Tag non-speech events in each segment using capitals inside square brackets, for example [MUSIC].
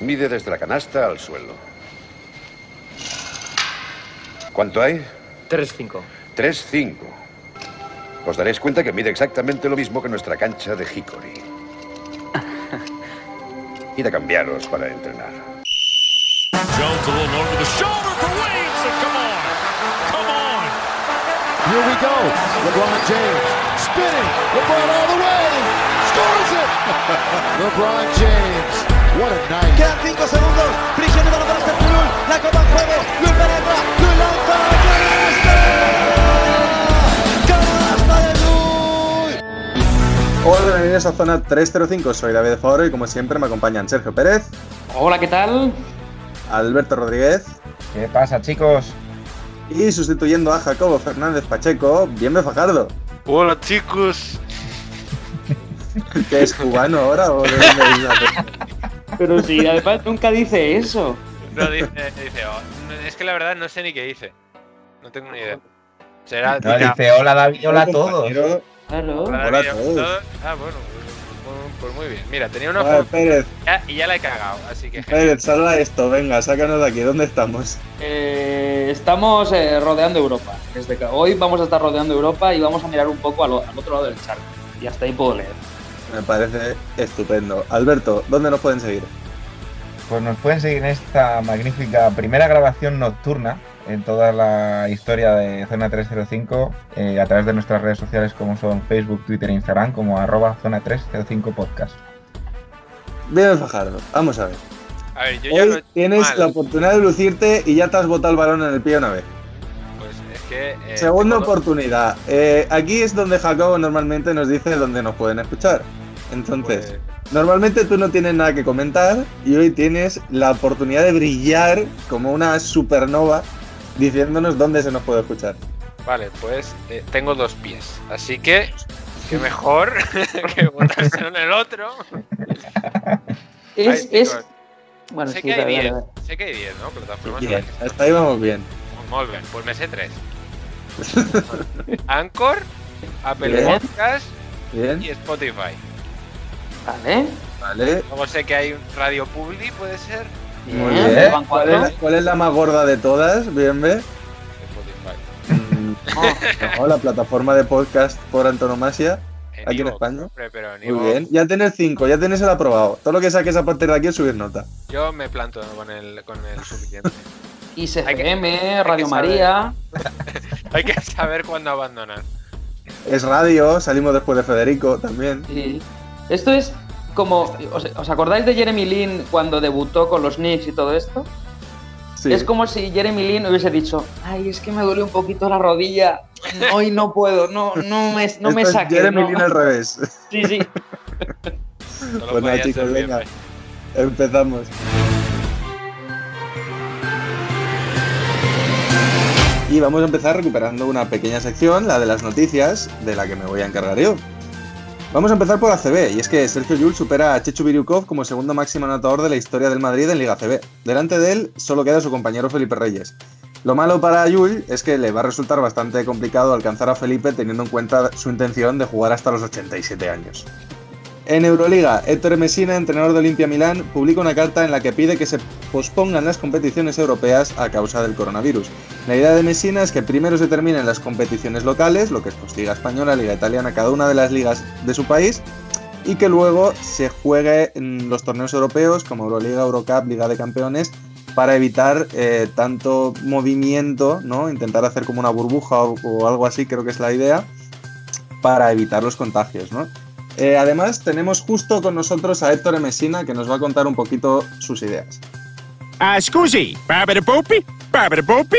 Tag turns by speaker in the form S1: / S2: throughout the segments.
S1: Mide desde la canasta al suelo. ¿Cuánto hay?
S2: 3-5.
S1: 3-5. Os daréis cuenta que mide exactamente lo mismo que nuestra cancha de Hickory. [LAUGHS] Id a cambiaros para entrenar.
S3: Jones a little over the shoulder for Wayne. So come on. Come on.
S4: Here we go. LeBron James spinning. LeBron all the way. LeBron James. What a night.
S5: Quedan 5 segundos. Cristiano para este. La copa en juego. Luis penetra. Luis lanza. ¡Canasta! ¡Canasta de Luis!
S6: Hola, bienvenidos a Zona 305. Soy David Favoro y como siempre me acompañan Sergio Pérez,
S2: Hola, ¿qué tal?
S6: Alberto Rodríguez
S7: ¿Qué pasa, chicos?
S6: y sustituyendo a Jacobo Fernández Pacheco, Bienve Fajardo.
S8: Hola chicos.
S6: ¿Que es cubano ahora o de dónde viene?
S2: Pero si además nunca dice eso.
S8: No, dice, dice oh, es que la verdad no sé ni qué dice. No tengo ni idea. Será
S7: No, dice hola David, hola a todos.
S2: Claro.
S8: Hola,
S6: Hola a todos.
S8: todo- Ah, bueno, pues, pues muy bien. Mira, tenía una
S6: ver,
S8: foto
S6: Pérez,
S8: ya- y ya la he cagado, así que.
S6: Pérez, salva esto, venga, sácanos de aquí, ¿dónde estamos?
S2: Eh, estamos eh, rodeando Europa. Desde que hoy vamos a estar rodeando Europa y vamos a mirar un poco al, al otro lado del charco. Y hasta ahí puedo leer.
S6: Me parece estupendo. Alberto, ¿dónde nos pueden seguir?
S7: Pues nos pueden seguir en esta magnífica primera grabación nocturna en toda la historia de Zona 305 eh, a través de nuestras redes sociales como son Facebook, Twitter e Instagram como arroba Zona 305 Podcast.
S6: Bienve Fajardo, vamos a ver.
S8: A ver, yo ya
S6: Hoy
S8: no
S6: tienes
S8: mal,
S6: la oportunidad de lucirte y ya te has botado el balón en el pie una vez.
S8: Pues es que. eh,
S6: Segunda
S8: tengo
S6: oportunidad. Eh, aquí es donde Jacobo normalmente nos dice dónde nos pueden escuchar. Entonces,
S8: pues,
S6: normalmente tú no tienes nada que comentar y hoy tienes la oportunidad de brillar como una supernova diciéndonos dónde se nos puede escuchar.
S8: vale, pues eh, tengo dos pies. Así que. [LAUGHS] Que mejor que botárselo en el otro.
S2: Es,
S8: Ay,
S2: es... Bueno,
S8: sé,
S2: sí,
S8: que hay
S2: dale,
S8: 10,
S2: dale,
S8: sé que hay 10, ¿no? Plataformas
S6: Bien,
S8: que
S6: hasta ahí vamos bien.
S8: Molt bé, pues me sé tres. [LAUGHS] Anchor, Apple
S6: Bien.
S8: Podcast
S6: Bien,
S8: y Spotify.
S2: Vale.
S6: vale.
S8: Luego sé que hay un Radio Publi, puede ser.
S6: Muy
S2: Bien,
S6: ¿Cuál es, cuál es la más gorda de todas? Bien, ve.
S8: Spotify.
S6: Mm, no, la plataforma de podcast por antonomasia.
S8: Eh,
S6: Aquí en España.
S8: hombre, pero en
S6: Muy bien. Ya tienes cinco, ya tienes el aprobado. Todo lo que saques a partir de aquí es subir nota.
S8: Yo me planto con el, con el suficiente.
S2: ISFM, Radio. María. [LAUGHS]
S8: hay que saber cuándo abandonar.
S6: Es radio, salimos después de Federico también.
S2: Sí. Esto es como. ¿os, os acordáis de Jeremy Lin cuando debutó con los Knicks y todo esto?
S6: Sí.
S2: Es como si Jeremy Lin hubiese dicho: Ay, es que me duele un poquito la rodilla. Hoy no puedo, no, no me, no me saques.
S6: Jeremy
S2: no".
S6: Lin al revés. [LAUGHS]
S2: Sí, sí.
S8: Podía
S6: chicos, venga. Empezamos. Y vamos a empezar recuperando una pequeña sección, la de las noticias, de la que me voy a encargar yo. Vamos a empezar por ACB, y es que Sergio Llull supera a Chechu Biriukov como segundo máximo anotador de la historia del Madrid en Liga ACB. Delante de él solo queda su compañero Felipe Reyes. Lo malo para Llull es que le va a resultar bastante complicado alcanzar a Felipe teniendo en cuenta su intención de jugar hasta los 87 años. En Euroliga, Héctor Messina, entrenador de Olimpia Milán, publica una carta en la que pide que se pospongan las competiciones europeas a causa del coronavirus. La idea de Messina es que primero se terminen las competiciones locales, lo que es pues, Liga Española, Liga Italiana, cada una de las ligas de su país, y que luego se juegue en los torneos europeos como Euroliga, Eurocup, Liga de Campeones, para evitar eh, tanto movimiento, ¿no? Intentar hacer como una burbuja o, o algo así, creo que es la idea, para evitar los contagios, ¿no? Eh, además, tenemos justo con nosotros a Héctor Messina que nos va a contar un poquito sus ideas.
S9: Ah, scusi, popi, popi.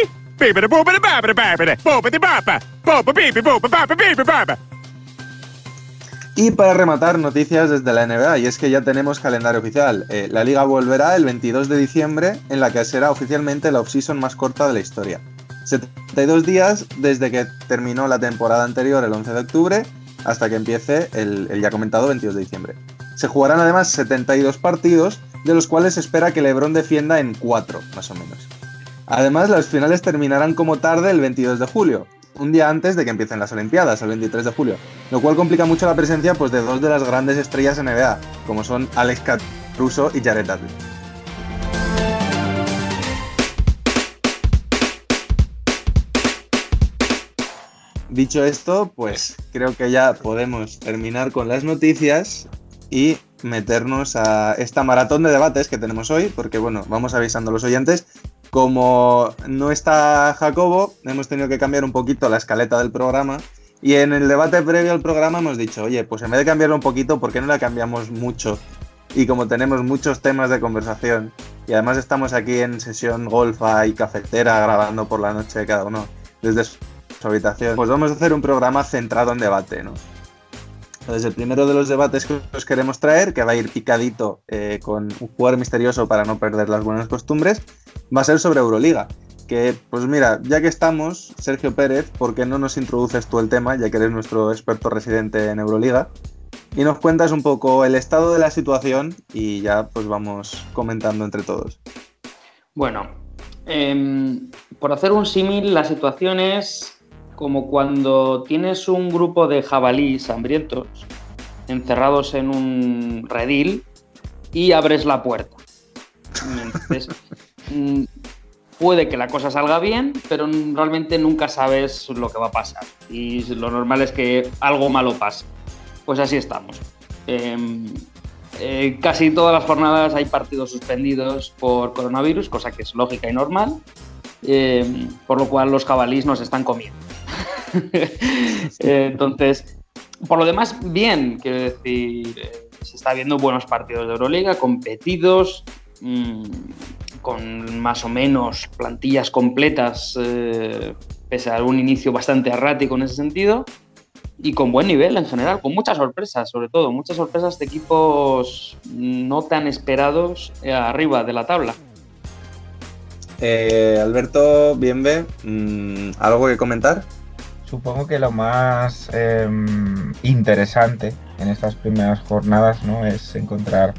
S6: Y para rematar, noticias desde la NBA, y es que ya tenemos calendario oficial. Eh, la liga volverá el 22 de diciembre, en la que será oficialmente la off-season más corta de la historia. 72 días desde que terminó la temporada anterior, el 11 de octubre, hasta que empiece el, ya comentado 22 de diciembre. Se jugarán además 72 partidos, de los cuales se espera que LeBron defienda en 4, más o menos. Además, las finales terminarán como tarde el 22 de julio, un día antes de que empiecen las Olimpiadas, el 23 de julio, lo cual complica mucho la presencia pues, de dos de las grandes estrellas NBA, como son Alex, Russo y Jared Dudley. Dicho esto, pues creo que ya podemos terminar con las noticias y meternos a esta maratón de debates que tenemos hoy, porque bueno, vamos avisando a los oyentes. Como no está Jacobo, hemos tenido que cambiar un poquito la escaleta del programa y en el debate previo al programa hemos dicho, oye, pues en vez de cambiarlo un poquito, ¿por qué no la cambiamos mucho? Y como tenemos muchos temas de conversación y además estamos aquí en sesión golfa y cafetera grabando por la noche cada uno desde habitación, pues vamos a hacer un programa centrado en debate, ¿no? Entonces, el primero de los debates que os queremos traer, que va a ir picadito eh, con un jugador misterioso para no perder las buenas costumbres, va a ser sobre Euroliga. Que, pues mira, ya que estamos, Sergio Pérez, ¿por qué no nos introduces tú el tema, ya que eres nuestro experto residente en Euroliga? Y nos cuentas un poco el estado de la situación y ya pues vamos comentando entre todos.
S2: Bueno, em, por hacer un símil, la situación es como cuando tienes un grupo de jabalíes hambrientos encerrados en un redil y abres la puerta. Entonces, [LAUGHS] mm, puede que la cosa salga bien, pero realmente nunca sabes lo que va a pasar. Y lo normal es que algo malo pase. Pues así estamos. Em, eh, casi todas las jornadas hay partidos suspendidos por coronavirus, cosa que es lógica y normal, em, por lo cual los jabalíes nos están comiendo. Eh, [LAUGHS] entonces, por lo demás, bien, quiero decir, eh, se está viendo buenos partidos de Euroliga, competidos, mmm, con más o menos plantillas completas, eh, pese a un inicio bastante errático en ese sentido, y con buen nivel en general, con muchas sorpresas, sobre todo, muchas sorpresas de equipos no tan esperados arriba de la tabla.
S6: Eh, Alberto, bienve, mm, ¿algo que comentar?
S7: Supongo que lo más eh, interesante en estas primeras jornadas ¿no? es encontrar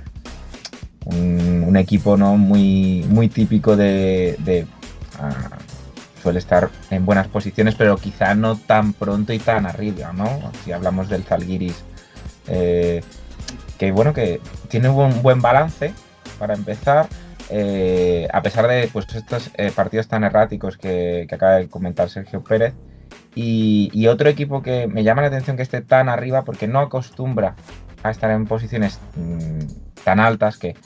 S7: un, equipo ¿no? muy, muy típico de... uh, suele estar en buenas posiciones, pero quizá no tan pronto y tan arriba, ¿no? Si hablamos del Zalgiris, eh, que bueno, que tiene un buen balance para empezar, eh, a pesar de pues, estos eh, partidos tan erráticos que, que, acaba de comentar Sergio Pérez. Y, otro equipo que me llama la atención que esté tan arriba porque no acostumbra a estar en posiciones mmm, tan altas que,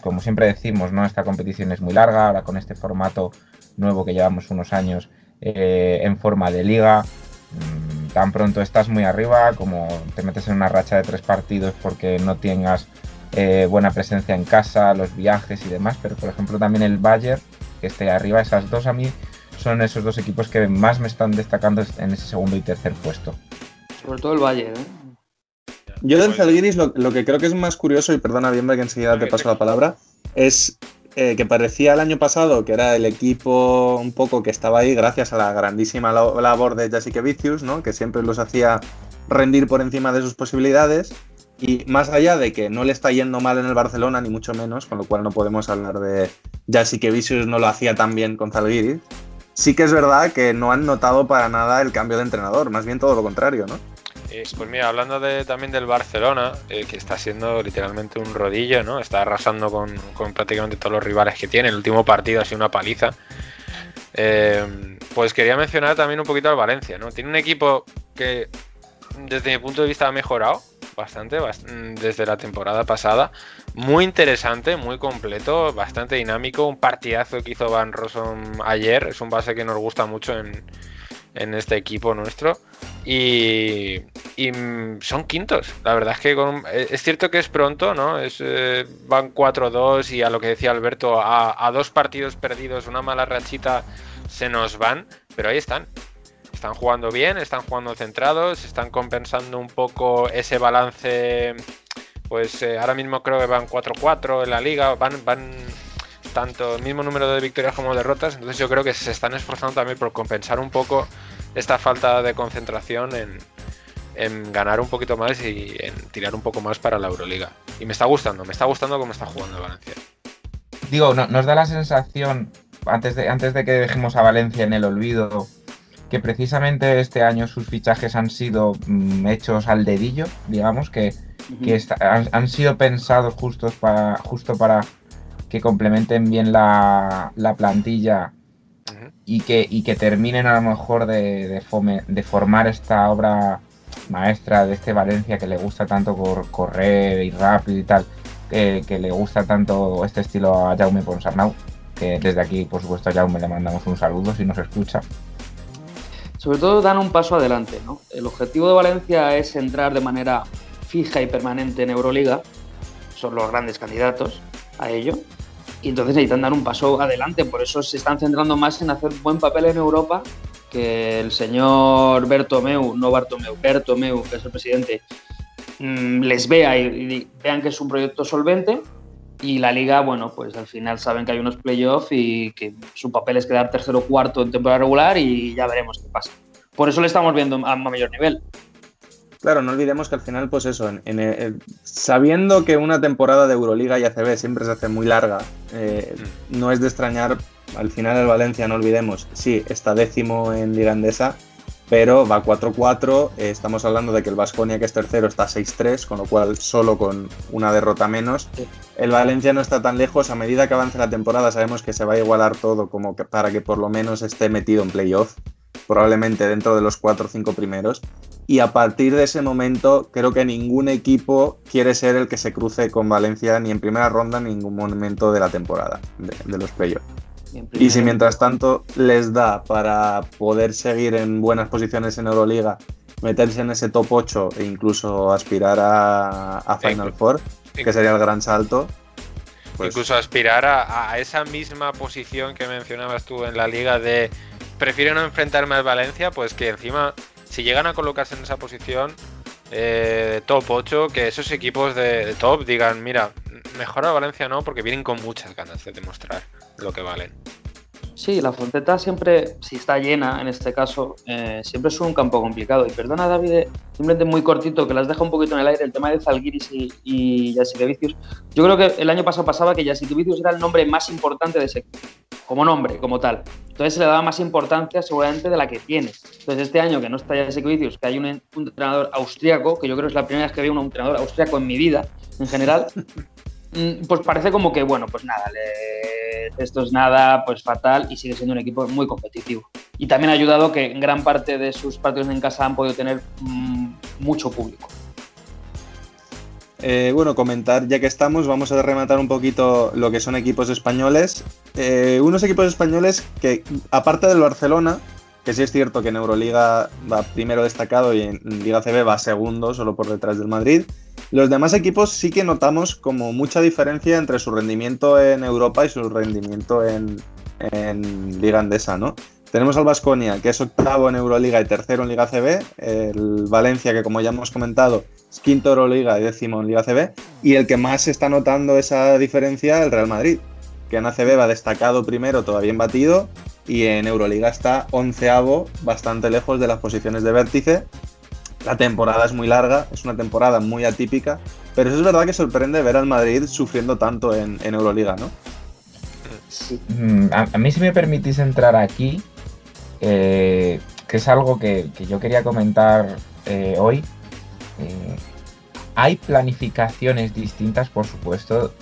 S7: como siempre decimos, ¿no? esta competición es muy larga, ahora con este formato nuevo que llevamos unos años eh, en forma de liga, mmm, tan pronto estás muy arriba como te metes en una racha de tres partidos porque no tengas eh, buena presencia en casa, los viajes y demás, pero por ejemplo también el Bayern, que esté arriba, esas dos a mí son esos dos equipos que más me están destacando en ese segundo y tercer puesto.
S2: Sobre todo el Bayern, ¿eh?
S6: Yo del Zalgiris lo, lo, que creo que es más curioso, y perdona bien que enseguida te paso la palabra, es eh, que parecía el año pasado que era el equipo un poco que estaba ahí gracias a la grandísima labor de Jessica Vicius, ¿no? que siempre los hacía rendir por encima de sus posibilidades. Y más allá de que no le está yendo mal en el Barcelona, ni mucho menos, con lo cual no podemos hablar de Jessica Vicius no lo hacía tan bien con Zalgiris, sí que es verdad que no han notado para nada el cambio de entrenador, más bien todo lo contrario, ¿no?
S8: Pues mira, hablando de, también del Barcelona, eh, que está siendo literalmente un rodillo, ¿no? Está arrasando con, con, prácticamente todos los rivales que tiene. El último partido ha sido una paliza. Eh, pues quería mencionar también un poquito al Valencia, ¿no? Tiene un equipo que desde mi punto de vista ha mejorado bastante, bastante desde la temporada pasada. Muy interesante, muy completo, bastante dinámico. Un partidazo que hizo Van Rossum ayer. Es un base que nos gusta mucho en, en este equipo nuestro. Y, y, son quintos. La verdad es que con, es cierto que es pronto, ¿no? Es, eh, van 4-2 y a lo que decía Alberto, a, a, dos partidos perdidos, una mala rachita, se nos van, pero ahí están. Están jugando bien, están jugando centrados, están compensando un poco ese balance. Pues eh, ahora mismo creo que van 4-4 en la liga, van, van tanto el mismo número de victorias como derrotas, entonces yo creo que se están esforzando también por compensar un poco esta falta de concentración en, ganar un poquito más y en tirar un poco más para la Euroliga. Y me está gustando, me está gustando cómo está jugando Valencia.
S7: Digo, no, nos da la sensación, antes de, antes de que dejemos a Valencia en el olvido, que precisamente este año sus fichajes han sido mm, hechos al dedillo, digamos, que, que está- han, han sido pensados justos para, justo para que complementen bien la, la plantilla y que, y que terminen a lo mejor de, de fome- de formar esta obra maestra de este Valencia que le gusta tanto cor- correr y rápido y tal, que, que le gusta tanto este estilo a Jaume Ponsarnau, que desde aquí, por supuesto, a Jaume le mandamos un saludo si nos escucha.
S2: Sobre todo dan un paso adelante, ¿no? El objetivo de Valencia es entrar de manera fija y permanente en Euroliga, son los grandes candidatos a ello, y entonces necesitan dar un paso adelante, por eso se están centrando más en hacer buen papel en Europa, que el señor Bertomeu, no Bartomeu, Bertomeu, que es el presidente, mm, les vea y, y vean que es un proyecto solvente, y la liga, bueno, pues al final saben que hay unos playoffs y que su papel es quedar tercero o cuarto en temporada regular y ya veremos qué pasa. Por eso le estamos viendo a mayor nivel.
S6: Claro, no olvidemos que al final, pues eso, en- en sabiendo que una temporada de Euroliga y ACB siempre se hace muy larga, eh, no es de extrañar, al final el Valencia, no olvidemos, sí, está décimo en Liga Endesa, pero va 4-4, eh, estamos hablando de que el Vasconia, que es tercero, está 6-3, con lo cual solo con una derrota menos. El Valencia no está tan lejos, a medida que avance la temporada sabemos que se va a igualar todo como que para que por lo menos esté metido en playoff, probablemente dentro de los 4 o 5 primeros y a partir de ese momento creo que ningún equipo quiere ser el que se cruce con Valencia ni en primera ronda ni en ningún momento de la temporada de, de los playoffs. Y si mientras tanto les da para poder seguir en buenas posiciones en Euroliga, meterse en ese top 8 e incluso aspirar a, a Final Four, que sería el gran salto, pues
S8: Incluso aspirar a, a esa misma posición que mencionabas tú en la liga de prefiero no enfrentarme al Valencia, pues que encima, si llegan a colocarse en esa posición eh, top 8, que esos equipos de, de top digan, mira, mejor a Valencia no, porque vienen con muchas ganas de demostrar lo que valen.
S2: Sí, la Fonteta siempre, si está llena en este caso, eh, siempre es un campo complicado. Y perdona, David, eh, simplemente muy cortito, que las deja un poquito en el aire, el tema de Zalgiris y, y Jasikevicius. Yo creo que el año pasado pasaba que Jasikevicius era el nombre más importante de ese como nombre, como tal. Entonces se le daba más importancia seguramente de la que tiene. Entonces este año que no está Jasikevicius, que hay un, un entrenador austriaco, que yo creo que es la primera vez que veo un entrenador austriaco en mi vida, en general, [LAUGHS] pues parece como que, bueno, pues nada, esto es nada, pues fatal y sigue siendo un equipo muy competitivo. Y también ha ayudado que gran parte de sus partidos en casa han podido tener mm, mucho público.
S6: Eh, bueno, comentar, ya que estamos, vamos a rematar un poquito lo que son equipos españoles. Eh, unos equipos españoles que, aparte del Barcelona, que sí es cierto que en Euroliga va primero destacado y en Liga CB va segundo, solo por detrás del Madrid. Los demás equipos sí que notamos como mucha diferencia entre su rendimiento en Europa y su rendimiento en, Liga Andesa, ¿no? Tenemos al Vasconia, que es octavo en Euroliga y tercero en Liga CB. El Valencia, que como ya hemos comentado, es quinto en Euroliga y décimo en Liga CB. Y el que más está notando esa diferencia, el Real Madrid, que en ACB va destacado primero, todavía en batido, y en Euroliga está onceavo, bastante lejos de las posiciones de vértice. La temporada es muy larga, es una temporada muy atípica, pero eso es verdad que sorprende ver al Madrid sufriendo tanto en, en Euroliga, ¿no?
S2: Sí.
S7: Mm, A, a mí si me permitís entrar aquí, eh, que es algo que, que yo quería comentar eh, hoy, eh, hay planificaciones distintas, por supuesto,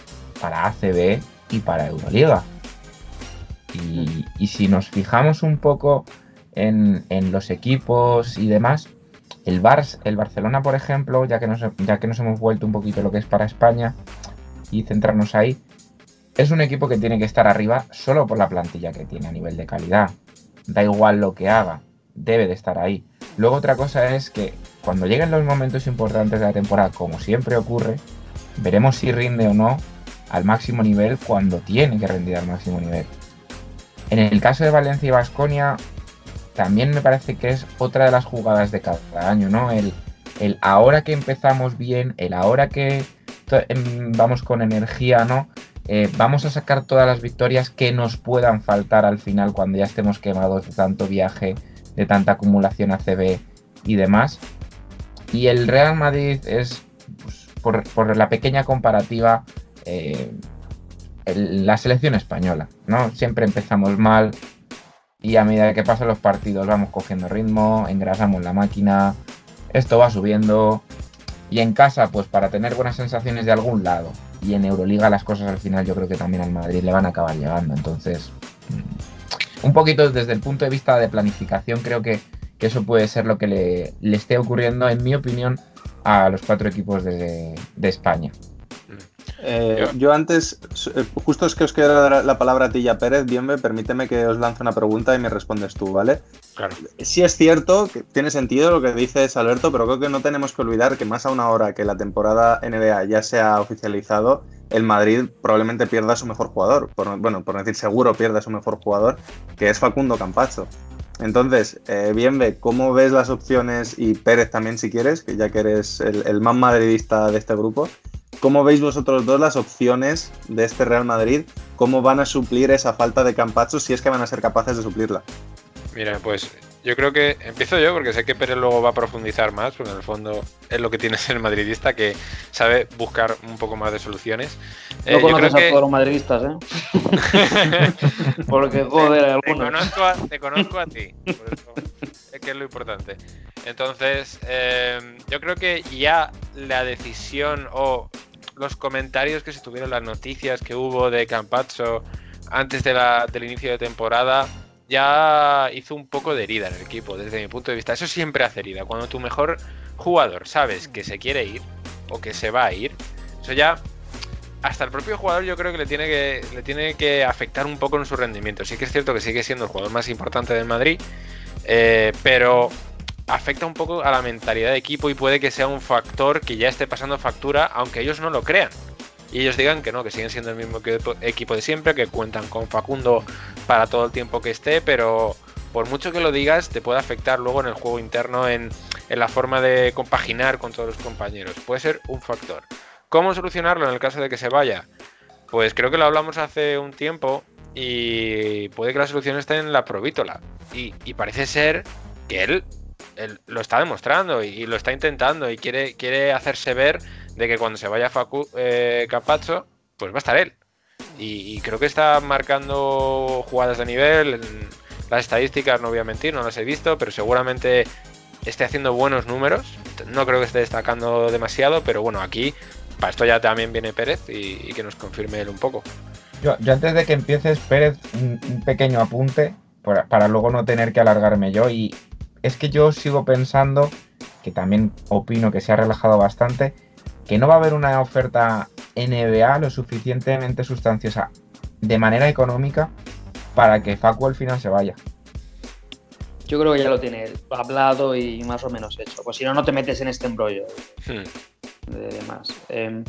S7: para ACB y para Euroliga. Y, si nos fijamos un poco en, los equipos y demás, el, Bar- el Barcelona, por ejemplo, ya que nos hemos vuelto un poquito lo que es para España y centrarnos ahí, es un equipo que tiene que estar arriba solo por la plantilla que tiene a nivel de calidad. Da igual lo que haga, debe de estar ahí. Luego otra cosa es que cuando lleguen los momentos importantes de la temporada, como siempre ocurre, veremos si rinde o no al máximo nivel cuando tiene que rendir al máximo nivel. En el caso de Valencia y Vasconia, también me parece que es otra de las jugadas de cada año, ¿no? El, el ahora que empezamos bien, el ahora que em, vamos con energía, ¿no? Eh, vamos a sacar todas las victorias que nos puedan faltar al final cuando ya estemos quemados de tanto viaje, de tanta acumulación ACB y demás. Y el Real Madrid es, pues, por, por la pequeña comparativa, eh, la selección española, ¿no? Siempre empezamos mal, y a medida que pasan los partidos vamos cogiendo ritmo, engrasamos la máquina, esto va subiendo y en casa pues para tener buenas sensaciones de algún lado y en Euroliga las cosas al final yo creo que también al Madrid le van a acabar llegando, entonces mm, un poquito desde el punto de vista de planificación creo que, que eso puede ser lo que le, le, esté ocurriendo en mi opinión a los cuatro equipos de, de España.
S6: Eh, yo antes, eh, justo es que os quiero dar la palabra a ti ya Pérez, Bienve, permíteme que os lance una pregunta y me respondes tú, ¿vale?
S8: Claro.
S6: Sí es cierto que tiene sentido lo que dices Alberto, pero creo que no tenemos que olvidar que más a una hora que la temporada NBA ya se ha oficializado, el Madrid probablemente pierda a su mejor jugador, por, bueno, por decir seguro pierda a su mejor jugador, que es Facundo Campacho. Entonces, eh, Bienve, ¿cómo ves las opciones? Y Pérez también si quieres, que ya que eres el, el más madridista de este grupo. ¿Cómo veis vosotros dos las opciones de este Real Madrid? ¿Cómo van a suplir esa falta de Campacho si es que van a ser capaces de suplirla?
S8: Mira, pues yo creo que empiezo yo porque sé que Pérez luego va a profundizar más, porque en el fondo es lo que tiene [LAUGHS] ser madridista, que sabe buscar un poco más de soluciones.
S2: No eh, conoces a que... todos los madridistas, ¿eh? [LAUGHS] porque, joder,
S8: te, algunos. Te conozco, a, te conozco a ti, por eso es que es lo importante. Entonces, eh, yo creo que ya la decisión o los comentarios que se tuvieron, las noticias que hubo de Campazzo antes de la, del inicio de temporada, ya hizo un poco de herida en el equipo, desde mi punto de vista. Eso siempre hace herida. Cuando tu mejor jugador sabes que se quiere ir o que se va a ir, eso ya hasta el propio jugador yo creo que le tiene que, le tiene que afectar un poco en su rendimiento. Sí que es cierto que sigue siendo el jugador más importante del Madrid, eh, pero afecta un poco a la mentalidad de equipo y puede que sea un factor que ya esté pasando factura, aunque ellos no lo crean. Y ellos digan que no, que siguen siendo el mismo equipo de siempre, que cuentan con Facundo para todo el tiempo que esté, pero por mucho que lo digas, te puede afectar luego en el juego interno, en, la forma de compaginar con todos los compañeros. Puede ser un factor. ¿Cómo solucionarlo en el caso de que se vaya? Pues creo que lo hablamos hace un tiempo y puede que la solución esté en la provítola. Y parece ser que él él lo está demostrando y, lo está intentando y quiere, quiere hacerse ver de que cuando se vaya Facu eh, Capazzo, pues va a estar él. Y, creo que está marcando jugadas de nivel. Las estadísticas no voy a mentir, no las he visto, pero seguramente esté haciendo buenos números. No creo que esté destacando demasiado, pero bueno, aquí para esto ya también viene Pérez y, y que nos confirme él un poco.
S7: Yo, yo, antes de que empieces, Pérez, un, un pequeño apunte para, para, luego no tener que alargarme yo. Y es que yo sigo pensando, que también opino que se ha relajado bastante, que no va a haber una oferta NBA lo suficientemente sustanciosa de manera económica para que Facu al final se vaya.
S2: Yo creo que ya lo tiene hablado y más o menos hecho. Pues si no, no te metes en este embrollo hmm. de demás. Eh,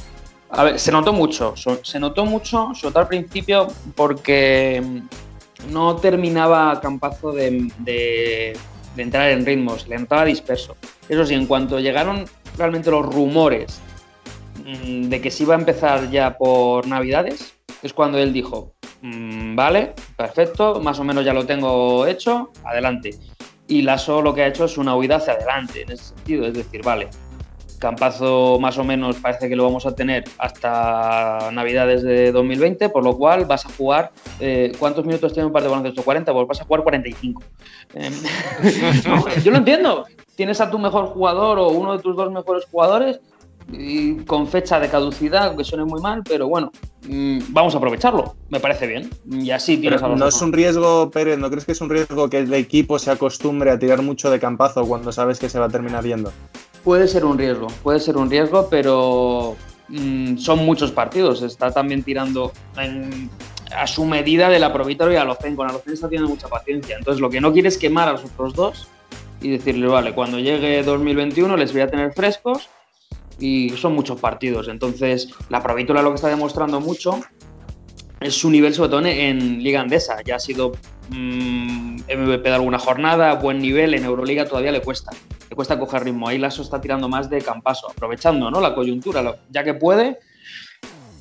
S2: a ver, se notó mucho. Se notó mucho, sobre todo al principio, porque no terminaba Campazo de, de de entrar en ritmos, le notaba disperso. Eso sí, en cuanto llegaron realmente los rumores mmm, de que se iba a empezar ya por Navidades, es cuando él dijo, mmm, vale, perfecto, más o menos ya lo tengo hecho, adelante. Y Lasso lo que ha hecho es una huida hacia adelante, en ese sentido, es decir, vale, Campazo más o menos parece que lo vamos a tener hasta Navidades de 2020, por lo cual vas a jugar. Eh, ¿Cuántos minutos tiene un par de baloncesto? 40, pues vas a jugar 45. Eh, [LAUGHS] no, yo lo entiendo. Tienes a tu mejor jugador o uno de tus dos mejores jugadores y con fecha de caducidad, aunque suene muy mal, pero bueno, mmm, vamos a aprovecharlo. Me parece bien. Y así tienes a los
S6: No es un riesgo, Pérez, ¿no crees que es un riesgo que el equipo se acostumbre a tirar mucho de campazo cuando sabes que se va a terminar yendo?
S2: Puede ser un riesgo, puede ser un riesgo, pero mmm, son muchos partidos. Está también tirando a su medida de la Provítaro y a Locen. Con Alocen está teniendo mucha paciencia. Entonces, lo que no quiere es quemar a los otros dos y decirle, vale, cuando llegue 2021 les voy a tener frescos y son muchos partidos. Entonces, la Provítola lo que está demostrando mucho es su nivel, sobre todo en Liga Andesa. Ya ha sido mmm, MVP de alguna jornada, buen nivel. En Euroliga todavía le cuesta le cuesta coger ritmo. Ahí Lasso está tirando más de campaso, aprovechando ¿no? la coyuntura, ya que puede,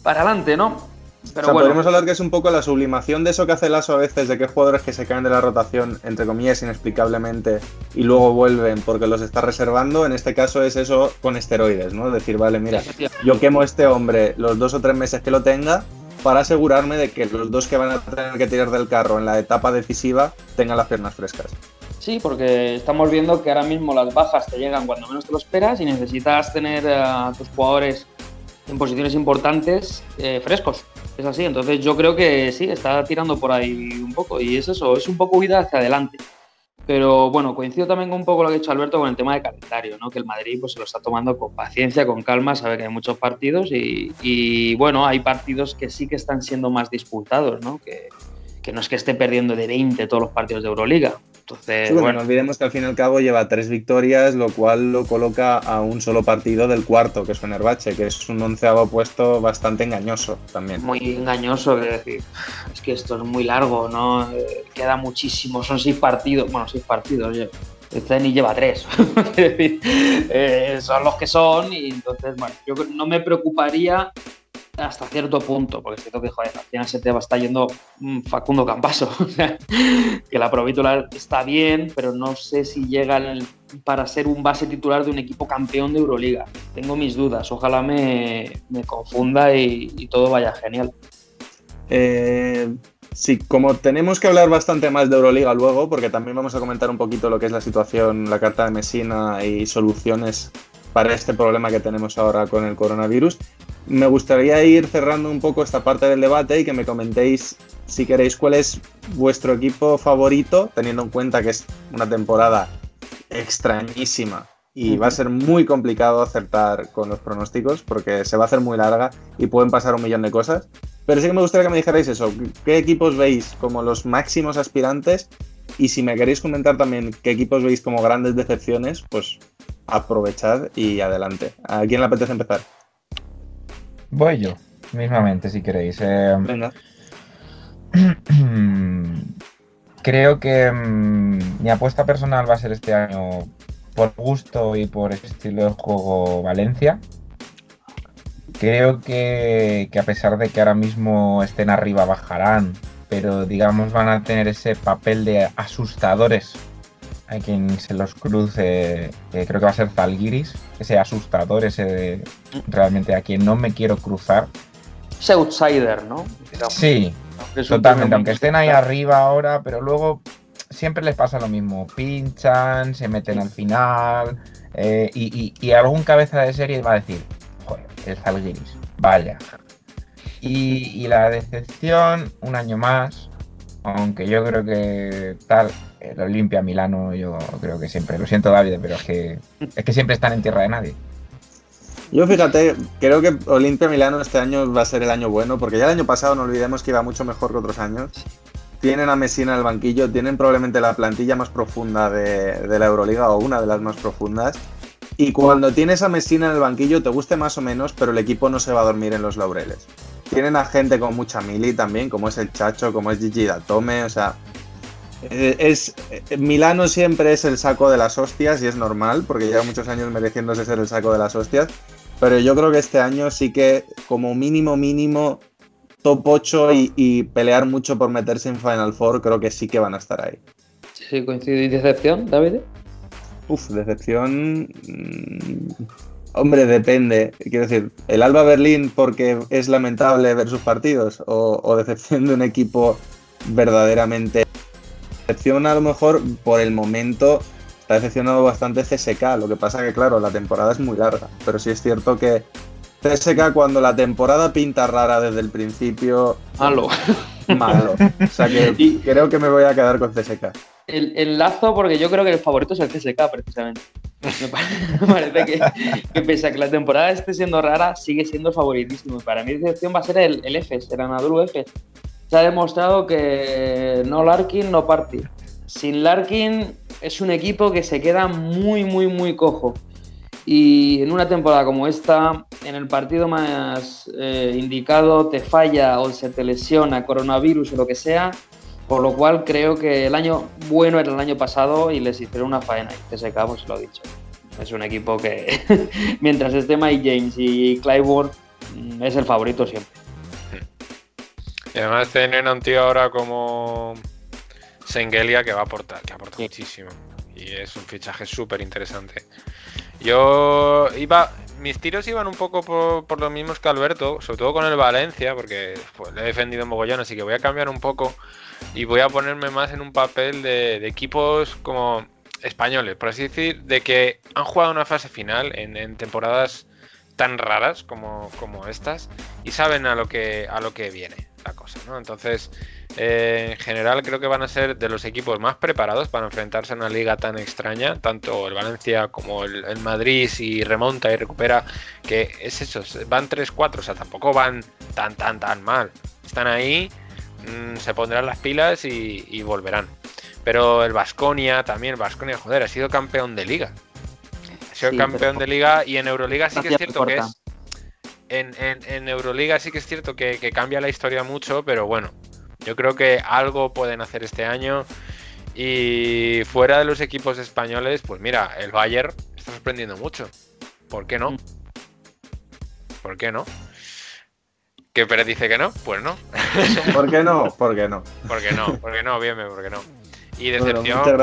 S2: para adelante, ¿no?
S6: Pero o sea, bueno. podemos hablar que es un poco la sublimación de eso que hace Lasso a veces, de que hay jugadores que se caen de la rotación, entre comillas, inexplicablemente, y luego vuelven porque los está reservando. En este caso es eso con esteroides, ¿no? Decir, vale, mira, yo quemo a este hombre los dos o tres meses que lo tenga, para asegurarme de que los dos que van a tener que tirar del carro en la etapa decisiva tengan las piernas frescas.
S2: Sí, porque estamos viendo que ahora mismo las bajas te llegan cuando menos te lo esperas y necesitas tener a tus jugadores en posiciones importantes eh, frescos. Es así, entonces yo creo que sí, está tirando por ahí un poco y es eso, es un poco huida hacia adelante. Pero bueno, coincido también un poco lo que ha dicho Alberto con el tema de calendario, ¿no? que el Madrid pues, se lo está tomando con paciencia, con calma, sabe que hay muchos partidos y, y bueno, hay partidos que sí que están siendo más disputados, ¿no? Que, que no es que esté perdiendo de 20 todos los partidos de Euroliga. Entonces,
S6: Sí, bueno, no olvidemos que al fin y al cabo lleva tres victorias, lo cual lo coloca a un solo partido del cuarto, que es Fenerbahce, que es un onceavo puesto bastante engañoso también.
S2: muy engañoso, quiero decir, es que esto es muy largo, ¿no? Eh, queda muchísimo, son seis partidos, bueno, seis partidos, oye, este ni lleva tres, [LAUGHS] decir, eh, son los que son y entonces, bueno, yo no me preocuparía hasta cierto punto, porque siento que, joder, al final se te va a estar yendo mm, Facundo Campaso, [LAUGHS] que la provítola está bien, pero no sé si llega el- para ser un base titular de un equipo campeón de Euroliga. Tengo mis dudas, ojalá me, me confunda y- y todo vaya genial.
S6: Eh, sí, como tenemos que hablar bastante más de Euroliga luego, porque también vamos a comentar un poquito lo que es la situación, la carta de Messina y soluciones para este problema que tenemos ahora con el coronavirus, me gustaría ir cerrando un poco esta parte del debate y que me comentéis, si queréis, cuál es vuestro equipo favorito, teniendo en cuenta que es una temporada extrañísima y va a ser muy complicado acertar con los pronósticos porque se va a hacer muy larga y pueden pasar un millón de cosas. Pero sí que me gustaría que me dijerais eso, qué equipos veis como los máximos aspirantes y si me queréis comentar también qué equipos veis como grandes decepciones, pues aprovechad y adelante. ¿A quién le apetece empezar?
S7: Voy yo, mismamente, si queréis. Eh,
S6: Venga. [CLEARS THROAT]
S7: creo que mm, mi apuesta personal va a ser este año por gusto y por estilo de juego Valencia. Creo que, que a pesar de que ahora mismo estén arriba bajarán, pero digamos van a tener ese papel de asustadores a quien se los cruce, que creo que va a ser Zalgiris, ese asustador, ese de- realmente a quien no me quiero cruzar.
S2: Es outsider, ¿no? Digamos.
S7: Sí,
S2: es
S7: Totalmente, aunque estén ahí arriba ahora, pero luego siempre les pasa lo mismo. Pinchan, se meten al final eh, y, y- y algún cabeza de serie va a decir, joder, el Zalgiris, vaya. Y, y la decepción, un año más, aunque yo creo que tal, el Olimpia Milano, yo creo que siempre, lo siento David, pero es que, es que siempre están en tierra de nadie.
S6: Yo fíjate, creo que Olimpia Milano este año va a ser el año bueno, porque ya el año pasado no olvidemos que iba mucho mejor que otros años. Tienen a Messina en el banquillo, tienen probablemente la plantilla más profunda de, la Euroliga o una de las más profundas. Y cuando tienes a Messina en el banquillo, te guste más o menos, pero el equipo no se va a dormir en los laureles. Tienen a gente con mucha mili también, como es el Chacho, como es Gigi Datome, o sea, eh, es, eh, Milano siempre es el saco de las hostias y es normal, porque lleva muchos años mereciéndose ser el saco de las hostias. Pero yo creo que este año sí que, como mínimo, mínimo, top 8 y, y pelear mucho por meterse en Final Four, creo que sí que van a estar ahí.
S2: Sí, coincido. ¿Y decepción, David?
S6: Uf, decepción. mm, Hombre, depende. Quiero decir, el Alba Berlín porque es lamentable ver sus partidos o, o decepción de un equipo verdaderamente. Decepción a lo mejor por el momento está decepcionado bastante CSK. Lo que pasa que, claro, la temporada es muy larga. Pero sí es cierto que CSK cuando la temporada pinta rara desde el principio,
S2: Malo.
S6: malo. O sea que [LAUGHS]
S2: Y-
S6: creo que me voy a quedar con CSK.
S2: El, enlazo porque yo creo que el favorito es el CSK, precisamente. Me pa- [LAUGHS] me parece que, que pese a que la temporada esté siendo rara, sigue siendo favoritísimo. Y para mí, decepción va a ser el, el EFES, el Anadolu EFES. Se ha demostrado que no Larkin, no Party. Sin Larkin es un equipo que se queda muy, muy, muy cojo. Y en una temporada como esta, en el partido más eh, indicado, te falla o se te lesiona coronavirus o lo que sea, por lo cual creo que el año bueno era el año pasado y les hicieron una faena. Y CSK, pues lo he dicho. Es un equipo que, [LAUGHS] mientras esté Mike James y Clyburn, mm, es el favorito siempre.
S8: Y además tienen a un tío ahora como Sengelia que va a aportar, que aporta muchísimo. Y es un fichaje súper interesante. Yo iba, mis tiros iban un poco por, por los mismos que Alberto, sobre todo con el Valencia, porque pues, le he defendido en mogollón, así que voy a cambiar un poco y voy a ponerme más en un papel de, de equipos como españoles, por así decir, de que han jugado una fase final en, en temporadas tan raras como, como estas y saben a lo que a lo que viene la cosa, ¿no? Entonces, eh, en general creo que van a ser de los equipos más preparados para enfrentarse a una liga tan extraña, tanto el Valencia como el, el Madrid si remonta y recupera, que es eso, van 3-4, o sea, tampoco van tan tan tan mal. Están ahí, mm, se pondrán las pilas y, y volverán. Pero el Vasconia también, el Vasconia, joder, ha sido campeón de liga. Ha sido
S2: Sí,
S8: campeón de liga y en Euroliga sí que es cierto que es. En, en- en Euroliga sí que es cierto que, que cambia la historia mucho, pero bueno, yo creo que algo pueden hacer este año. Y fuera de los equipos españoles, pues mira, el Bayern está sorprendiendo mucho. ¿Por qué no?
S2: Mm.
S8: ¿Por qué no? ¿Que Pérez dice que no? Pues no. [LAUGHS]
S6: ¿Por qué no? ¿Por qué no?
S8: ¿Por qué no? ¿Por qué no? Bien, ¿por qué no? Y decepción,
S6: gracias,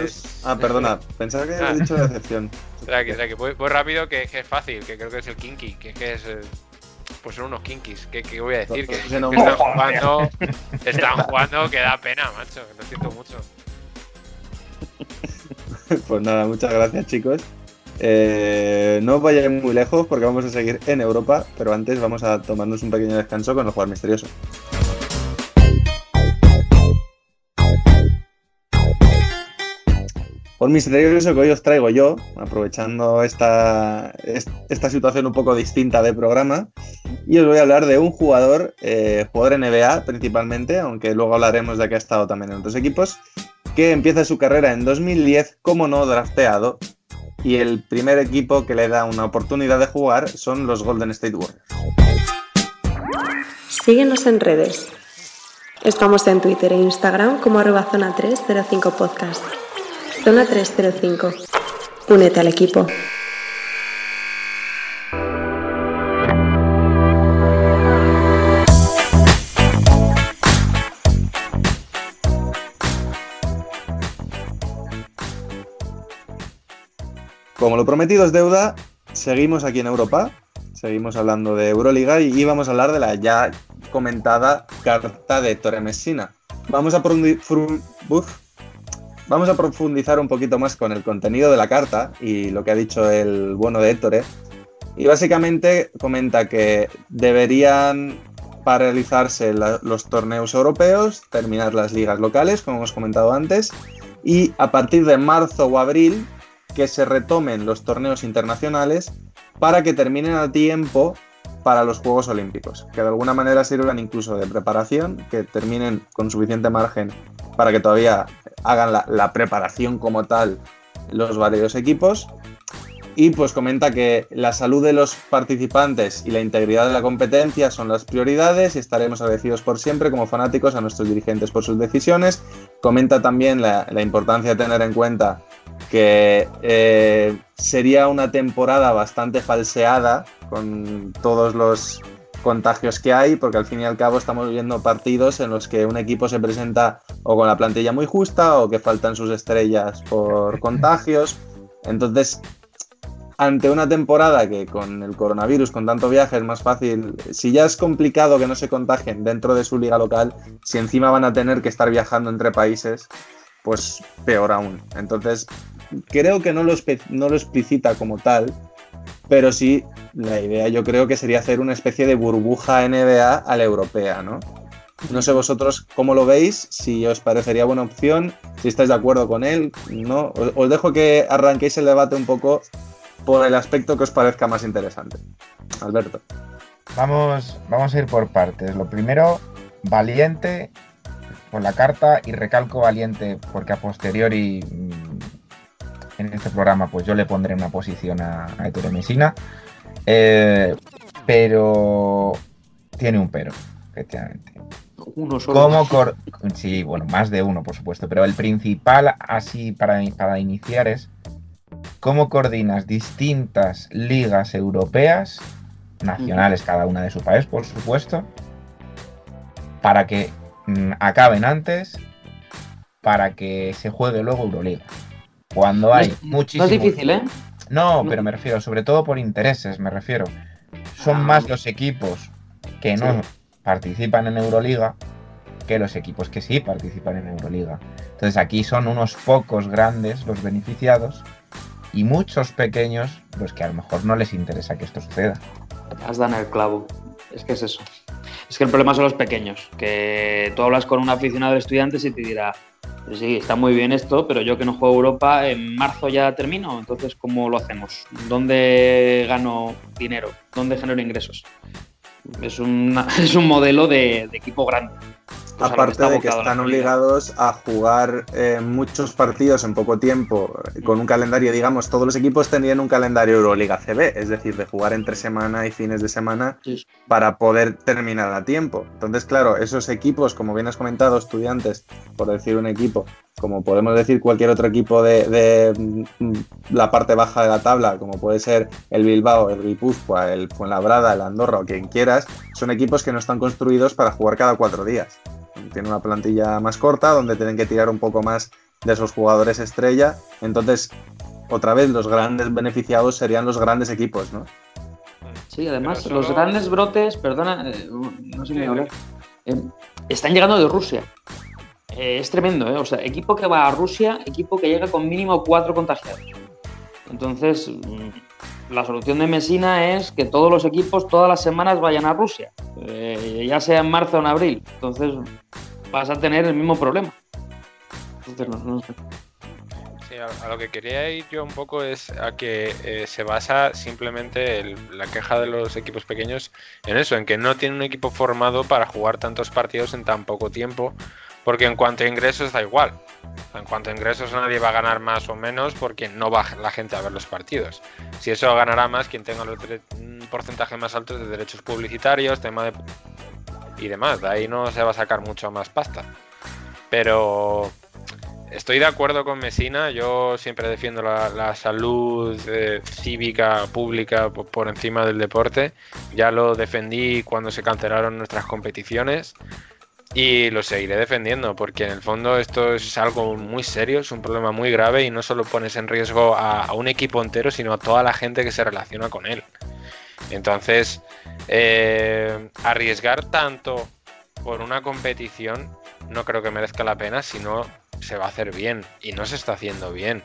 S8: pues.
S6: chicos. Ah, perdona, pensaba que
S8: Ah.
S6: había dicho decepción.
S8: Tranqui, tranqui. Voy, voy rápido, que, que es fácil, que creo que es el kinky, que, que es. eh, Pues son unos kinkis. ¿Qué, qué voy a decir? Que, que están jugando. [LAUGHS] Están jugando que da pena, macho. Lo siento mucho.
S6: Pues nada, muchas gracias, chicos. Eh, no vayáis muy lejos porque vamos a seguir en Europa, pero antes vamos a tomarnos un pequeño descanso con el jugador misterioso. Por misterioso que hoy os traigo yo, aprovechando esta, est- esta situación un poco distinta de programa, y os voy a hablar de un jugador, eh, jugador NBA principalmente, aunque luego hablaremos de que ha estado también en otros equipos, que empieza su carrera en 2010 como no drafteado, y el primer equipo que le da una oportunidad de jugar son los Golden State Warriors.
S10: Síguenos en redes. Estamos en Twitter e Instagram como zona 305 podcast. Zona 305. Únete al equipo.
S6: Como lo prometido es deuda, seguimos aquí en Europa, seguimos hablando de Euroliga y vamos a hablar de la ya comentada carta de Torre Messina. Vamos a, profundi- fru- uf. Vamos a profundizar un poquito más con el contenido de la carta y lo que ha dicho el bueno de Ettore. Y básicamente comenta que deberían paralizarse los torneos europeos, terminar las ligas locales, como hemos comentado antes, y a partir de marzo o abril que se retomen los torneos internacionales para que terminen a tiempo para los Juegos Olímpicos, que de alguna manera sirvan incluso de preparación, que terminen con suficiente margen para que todavía hagan la, preparación como tal los varios equipos. Y pues comenta que la salud de los participantes y la integridad de la competencia son las prioridades y estaremos agradecidos por siempre como fanáticos a nuestros dirigentes por sus decisiones. Comenta también la, la importancia de tener en cuenta que eh, sería una temporada bastante falseada con todos los contagios que hay, porque al fin y al cabo estamos viendo partidos en los que un equipo se presenta o con la plantilla muy justa o que faltan sus estrellas por [LAUGHS] contagios. Entonces, ante una temporada que con el coronavirus, con tanto viaje, es más fácil, si ya es complicado que no se contagien dentro de su liga local, si encima van a tener que estar viajando entre países, pues peor aún. Entonces, creo que no lo, no lo explicita como tal, pero sí, la idea yo creo que sería hacer una especie de burbuja NBA a la europea, ¿no? No sé vosotros cómo lo veis, si os parecería buena opción, si estáis de acuerdo con él, ¿no? Os, dejo que arranquéis el debate un poco por el aspecto que os parezca más interesante. Alberto.
S7: Vamos, vamos a ir por partes. Lo primero, valiente por la carta y recalco valiente porque a posteriori mm, en este programa pues yo le pondré una posición a, a Ettore Messina. Eh, pero tiene un pero, efectivamente.
S2: Uno solo.
S7: ¿Cómo cor- sí, bueno, más de uno, por supuesto, pero el principal, así para, para iniciar, es cómo coordinas distintas ligas europeas, nacionales cada una de su país, por supuesto, para que mm, acaben antes, para que se juegue luego Euroliga. Cuando
S2: No
S7: hay
S2: es-
S7: muchísimos...
S2: No es difícil, ¿eh?
S7: No, pero me refiero, sobre todo por intereses, me refiero. Son
S2: Ah.
S7: más los equipos que no
S2: Sí.
S7: participan en Euroliga que los equipos que sí participan en Euroliga. Entonces aquí son unos pocos grandes los beneficiados y muchos pequeños los que a lo mejor no les interesa que esto suceda.
S2: Has dado en el clavo. Es que es eso. Es que el problema son los pequeños. Que tú hablas con un aficionado de estudiantes y te dirá, "Pues sí, está muy bien esto, pero yo que no juego Europa, en marzo ya termino. Entonces, ¿cómo lo hacemos? ¿Dónde gano dinero? ¿Dónde genero ingresos? Es, una- [LAUGHS] es un modelo de, de equipo grande.
S6: Aparte de que están
S2: liga.
S6: obligados a jugar eh, muchos partidos en poco tiempo, eh, con un calendario, digamos, todos los equipos tendrían un calendario Euroliga CB, es decir, de jugar entre semana y fines de semana
S2: Sí.
S6: para poder terminar a tiempo. Entonces, claro, esos equipos, como bien has comentado, estudiantes, por decir un equipo, como podemos decir cualquier otro equipo de, de, mm, la parte baja de la tabla, como puede ser el Bilbao, el Guipúzcoa, el Fuenlabrada, el Andorra o quien quieras, son equipos que no están construidos para jugar cada cuatro días. Tienen una plantilla más corta donde tienen que tirar un poco más de esos jugadores estrella. Entonces, otra vez, los grandes beneficiados serían los grandes equipos, ¿no?
S2: Sí, además, los grandes brotes, perdona, eh, no sé
S8: Sí,
S2: qué hablar, eh, están llegando de Rusia. Eh, es tremendo, ¿eh? O sea, equipo que va a Rusia, equipo que llega con mínimo cuatro contagiados. Entonces, mm, la solución de Messina es que todos los equipos todas las semanas vayan a Rusia, eh, ya sea en marzo o en abril. Entonces, vas a tener el mismo problema. Entonces.
S8: Sí, a, lo que quería ir yo un poco es a que eh, se basa simplemente la queja de los equipos pequeños en eso, en que no tienen un equipo formado para jugar tantos partidos en tan poco tiempo, porque en cuanto a ingresos da igual. En cuanto a ingresos nadie va a ganar más o menos porque no va la gente a ver los partidos. Si eso ganará más quien tenga un porcentaje más alto de derechos publicitarios, tema de y demás. De ahí no se va a sacar mucho más pasta. Pero estoy de acuerdo con Mesina. Yo siempre defiendo la, salud eh, cívica pública po- por, encima del deporte. Ya lo defendí cuando se cancelaron nuestras competiciones. Y lo seguiré defendiendo porque en el fondo esto es algo muy serio, es un problema muy grave y no solo pones en riesgo a, un equipo entero, sino a toda la gente que se relaciona con él. Entonces, eh, arriesgar tanto por una competición no creo que merezca la pena si no se va a hacer bien y no se está haciendo bien.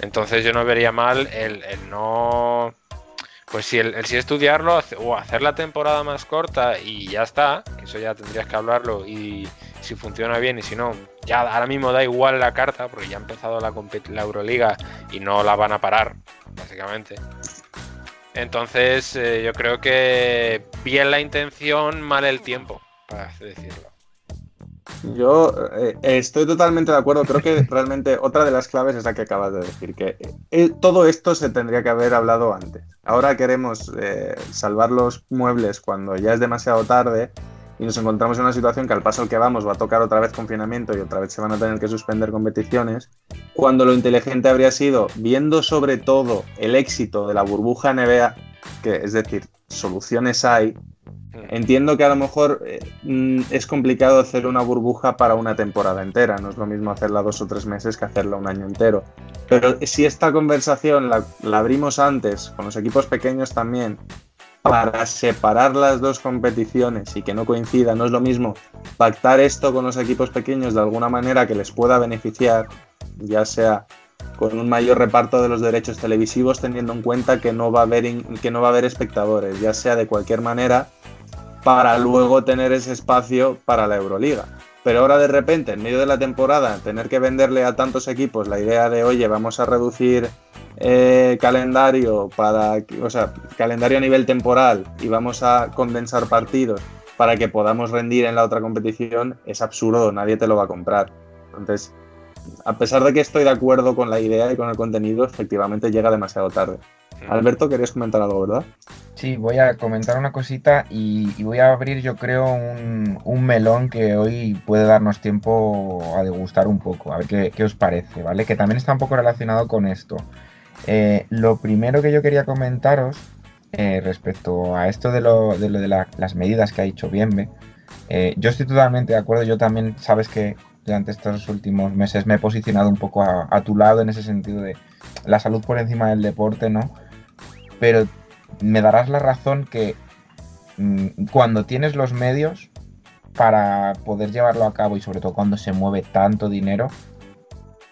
S8: Entonces yo no vería mal el, el no... Pues si el, sí estudiarlo o hacer la temporada más corta y ya está, que eso ya tendrías que hablarlo y si funciona bien y si no, ya ahora mismo da igual la carta porque ya ha empezado la, la Euroliga y no la van a parar, básicamente. Entonces eh, yo creo que bien la intención, mal el tiempo, para decirlo.
S6: Yo eh, estoy totalmente de acuerdo. Creo que [LAUGHS] realmente otra de las claves es la que acabas de decir, que eh, todo esto se tendría que haber hablado antes. Ahora queremos eh, salvar los muebles cuando ya es demasiado tarde y nos encontramos en una situación que al paso al que vamos va a tocar otra vez confinamiento y otra vez se van a tener que suspender competiciones, cuando lo inteligente habría sido, viendo sobre todo el éxito de la burbuja NBA, que es decir, soluciones hay, Entiendo que a lo mejor eh, mm, es complicado hacer una burbuja para una temporada entera, no es lo mismo hacerla dos o tres meses que hacerla un año entero. Pero si esta conversación la, abrimos antes, con los equipos pequeños también, para separar las dos competiciones y que no coincidan, no es lo mismo pactar esto con los equipos pequeños de alguna manera que les pueda beneficiar, ya sea con un mayor reparto de los derechos televisivos teniendo en cuenta que no va a haber, que no va a haber espectadores, ya sea de cualquier manera para luego tener ese espacio para la Euroliga. Pero ahora de repente, en medio de la temporada, tener que venderle a tantos equipos la idea de, oye, vamos a reducir eh, calendario para, o sea, calendario a nivel temporal y vamos a condensar partidos para que podamos rendir en la otra competición, es absurdo, nadie te lo va a comprar. Entonces, a pesar de que estoy de acuerdo con la idea y con el contenido, efectivamente llega demasiado tarde. Alberto, querías comentar algo, ¿verdad?
S7: Sí, voy a comentar una cosita y, y voy a abrir, yo creo, un, un melón que hoy puede darnos tiempo a degustar un poco, a ver qué, qué os parece, ¿vale? Que también está un poco relacionado con esto. Eh, lo primero que yo quería comentaros eh, respecto a esto de, lo, de, lo de la- las medidas que ha dicho Bienve, eh, yo estoy totalmente de acuerdo, yo también, sabes que durante estos últimos meses me he posicionado un poco a, a tu lado en ese sentido de la salud por encima del deporte, ¿no? Pero me darás la razón que mm, cuando tienes los medios para poder llevarlo a cabo y sobre todo cuando se mueve tanto dinero,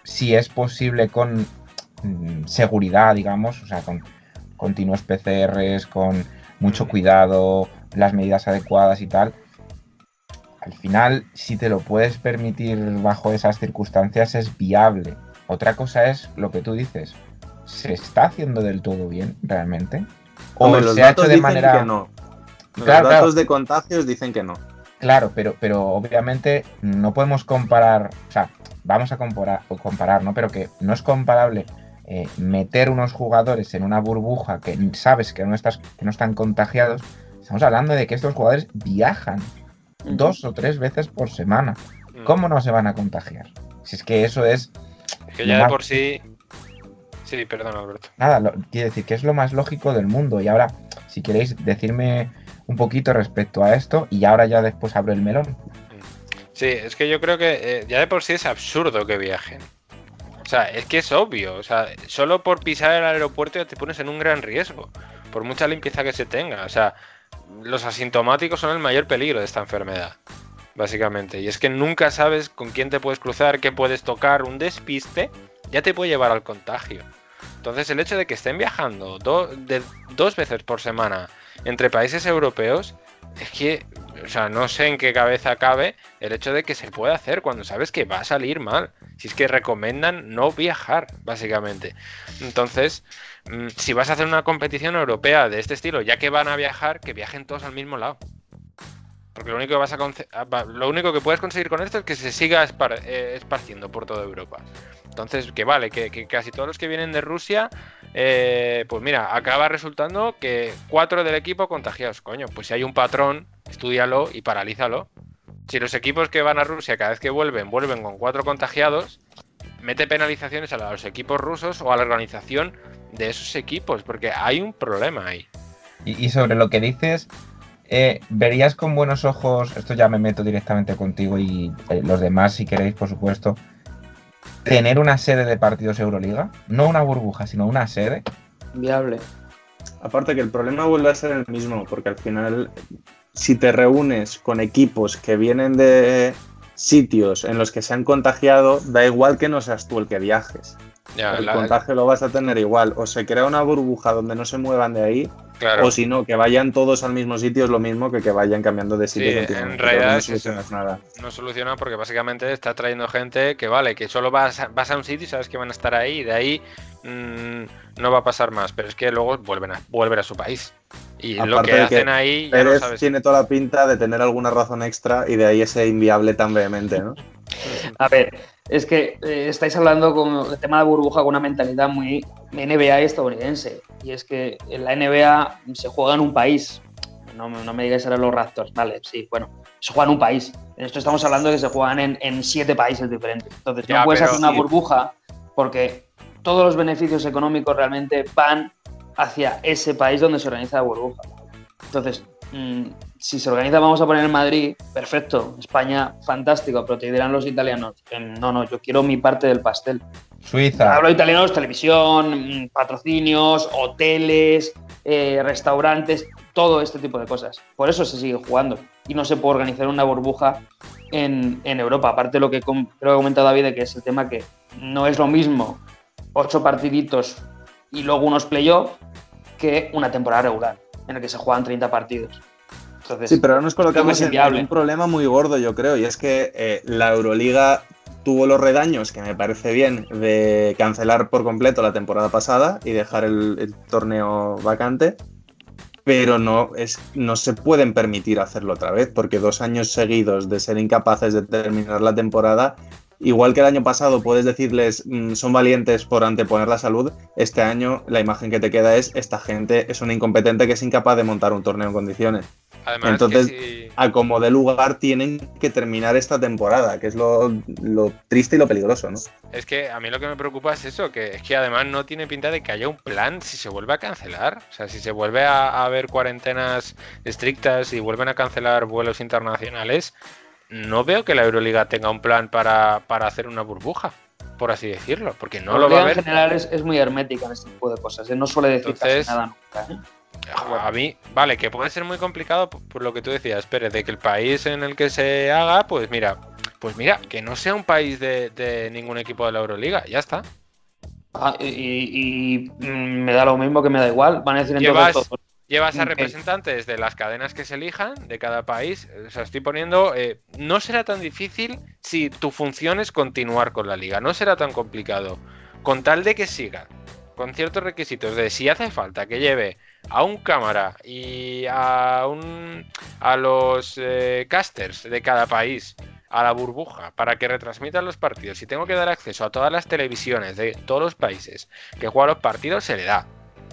S7: si es posible con mm, seguridad, digamos, o sea, con continuos PCRs, con mucho cuidado, las medidas adecuadas y tal, al final, si te lo puedes permitir bajo esas circunstancias, es viable. Otra cosa es lo que tú dices. ¿Se está haciendo del todo bien realmente? ¿O
S6: Hombre, los
S7: se ha hecho
S6: datos
S7: de
S6: dicen
S7: manera...
S6: que no. Los
S7: Claro,
S6: datos
S7: claro.
S6: de contagios dicen que no.
S7: Claro, pero, pero obviamente no podemos comparar, o sea, vamos a comparar, o comparar, ¿no? Pero que no es comparable eh, meter unos jugadores en una burbuja que sabes que no, estás, que no están contagiados. Estamos hablando de que estos jugadores viajan dos o tres veces por semana.
S8: Mm.
S7: ¿Cómo no se van a contagiar? Si es que eso es...
S8: Es que ya de por sí. Sí, perdón, Alberto.
S7: Nada, lo- quiere decir que es lo más lógico del mundo. Y ahora, si queréis decirme un poquito respecto a esto, y ahora ya después abro el melón.
S8: Sí, es que yo creo que eh, ya de por sí es absurdo que viajen. O sea, es que es obvio. O sea, solo por pisar el aeropuerto ya te pones en un gran riesgo. Por mucha limpieza que se tenga. O sea, los asintomáticos son el mayor peligro de esta enfermedad. Básicamente. Y es que nunca sabes con quién te puedes cruzar, qué puedes tocar. Un despiste ya te puede llevar al contagio. Entonces, el hecho de que estén viajando dos veces por semana entre países europeos es que, o sea, no sé en qué cabeza cabe el hecho de que se puede hacer cuando sabes que va a salir mal. Si es que recomiendan no viajar, básicamente. Entonces, mm, si vas a hacer una competición europea de este estilo, ya que van a viajar, que viajen todos al mismo lado. Porque lo único que vas a ah, lo único que puedes conseguir con esto es que se siga eh, esparciendo por toda Europa. Entonces, que vale, que, casi todos los que vienen de Rusia, eh, pues mira, acaba resultando que cuatro del equipo contagiados. Coño, pues si hay un patrón, estudialo y paralízalo. Si los equipos que van a Rusia cada vez que vuelven, vuelven con cuatro contagiados, mete penalizaciones a los equipos rusos o a la organización de esos equipos, porque hay un problema ahí.
S7: Y sobre lo que dices, eh, ¿verías con buenos ojos, esto ya me meto directamente contigo y eh, los demás si queréis, por supuesto, tener una sede de partidos Euroliga? No una burbuja, sino una sede.
S2: Viable.
S6: Aparte que el problema vuelve a ser el mismo, porque al final, si te reúnes con equipos que vienen de sitios en los que se han contagiado, da igual que no seas tú el que viajes.
S8: Ya,
S6: el
S8: la-
S6: contagio lo vas a tener igual. O se crea una burbuja donde no se muevan de ahí,
S8: Claro.
S6: o si no, que vayan todos al mismo sitio es lo mismo que que vayan cambiando de sitio
S8: Sí, en realidad
S6: no solucionas nada.
S8: no soluciona porque básicamente está trayendo gente que vale, que solo vas a, vas a un sitio y sabes que van a estar ahí y de ahí mm, no va a pasar más, pero es que luego vuelven a, vuelven a su país. Y lo
S6: Aparte
S8: que
S6: de que
S8: hacen ahí ya no
S6: Pérez
S8: sabes.
S6: tiene toda la pinta de tener alguna razón extra y de ahí ese inviable tan vehemente, ¿no? [LAUGHS]
S2: A ver, es que eh, estáis hablando con el tema de burbuja con una mentalidad muy NBA estadounidense. Y es que en la NBA se juega en un país. No, me- no me digáis ahora los Raptors, vale, sí, bueno, se juega en un país. En esto estamos hablando de que se juegan en, en siete países diferentes. Entonces,
S8: Ya,
S2: no puedes hacer una
S8: sí.
S2: burbuja porque todos los beneficios económicos realmente van hacia ese país donde se organiza la burbuja. Entonces, mm, si se organiza, vamos a poner en Madrid, perfecto, España, fantástico, pero te dirán los italianos, no, no, yo quiero mi parte del pastel.
S7: Suiza.
S2: Hablo de italianos, televisión, mm, patrocinios, hoteles, eh, restaurantes, todo este tipo de cosas. Por eso se sigue jugando y no se puede organizar una burbuja en, en Europa. Aparte de lo que creo que ha comentado David, que es el tema que no es lo mismo ocho partiditos y luego unos playoffs que una temporada regular en la que se juegan 30 partidos. Entonces,
S6: Sí, pero ahora nos colocamos en, en un problema muy gordo, yo creo, y es que eh, la Euroliga tuvo los redaños, que me parece bien, de cancelar por completo la temporada pasada y dejar el, el torneo vacante, pero no, es, no se pueden permitir hacerlo otra vez, porque dos años seguidos de ser incapaces de terminar la temporada, igual que el año pasado puedes decirles mm, son valientes por anteponer la salud, este año la imagen que te queda es esta gente es una incompetente que es incapaz de montar un torneo en condiciones.
S8: Además,
S6: Entonces,
S8: si-
S6: a como de lugar tienen que terminar esta temporada, que es lo, lo triste y lo peligroso, ¿no?
S8: es que a mí lo que me preocupa es eso, que es que además no tiene pinta de que haya un plan si se vuelve a cancelar. O sea, si se vuelve a, a haber cuarentenas estrictas y vuelven a cancelar vuelos internacionales, no veo que la Euroliga tenga un plan para, para hacer una burbuja, por así decirlo, porque no lo va a ver.
S2: en general es, es muy hermética en este tipo de cosas. ¿eh? No suele decir casi
S8: Entonces-
S2: nada nunca. ¿eh?
S8: A mí, vale, que puede ser muy complicado por, por lo que tú decías, Pérez, de que el país en el que se haga, pues mira, pues mira, que no sea un país de, de ningún equipo de la Euroliga, ya está.
S2: Ah, y, y- y, mm, me da lo mismo que me da igual. Van a decir
S8: Llevas,
S2: entonces todos.
S8: Llevas a
S2: Ok.
S8: representantes de las cadenas que se elijan de cada país. O sea, estoy poniendo. eh, no será tan difícil si tu función es continuar con la liga. No será tan complicado. Con tal de que siga. Con ciertos requisitos de si hace falta que lleve a un cámara y a un a los eh, casters de cada país a la burbuja para que retransmitan los partidos. Si tengo que dar acceso a todas las televisiones de todos los países que juegan los partidos, se le da.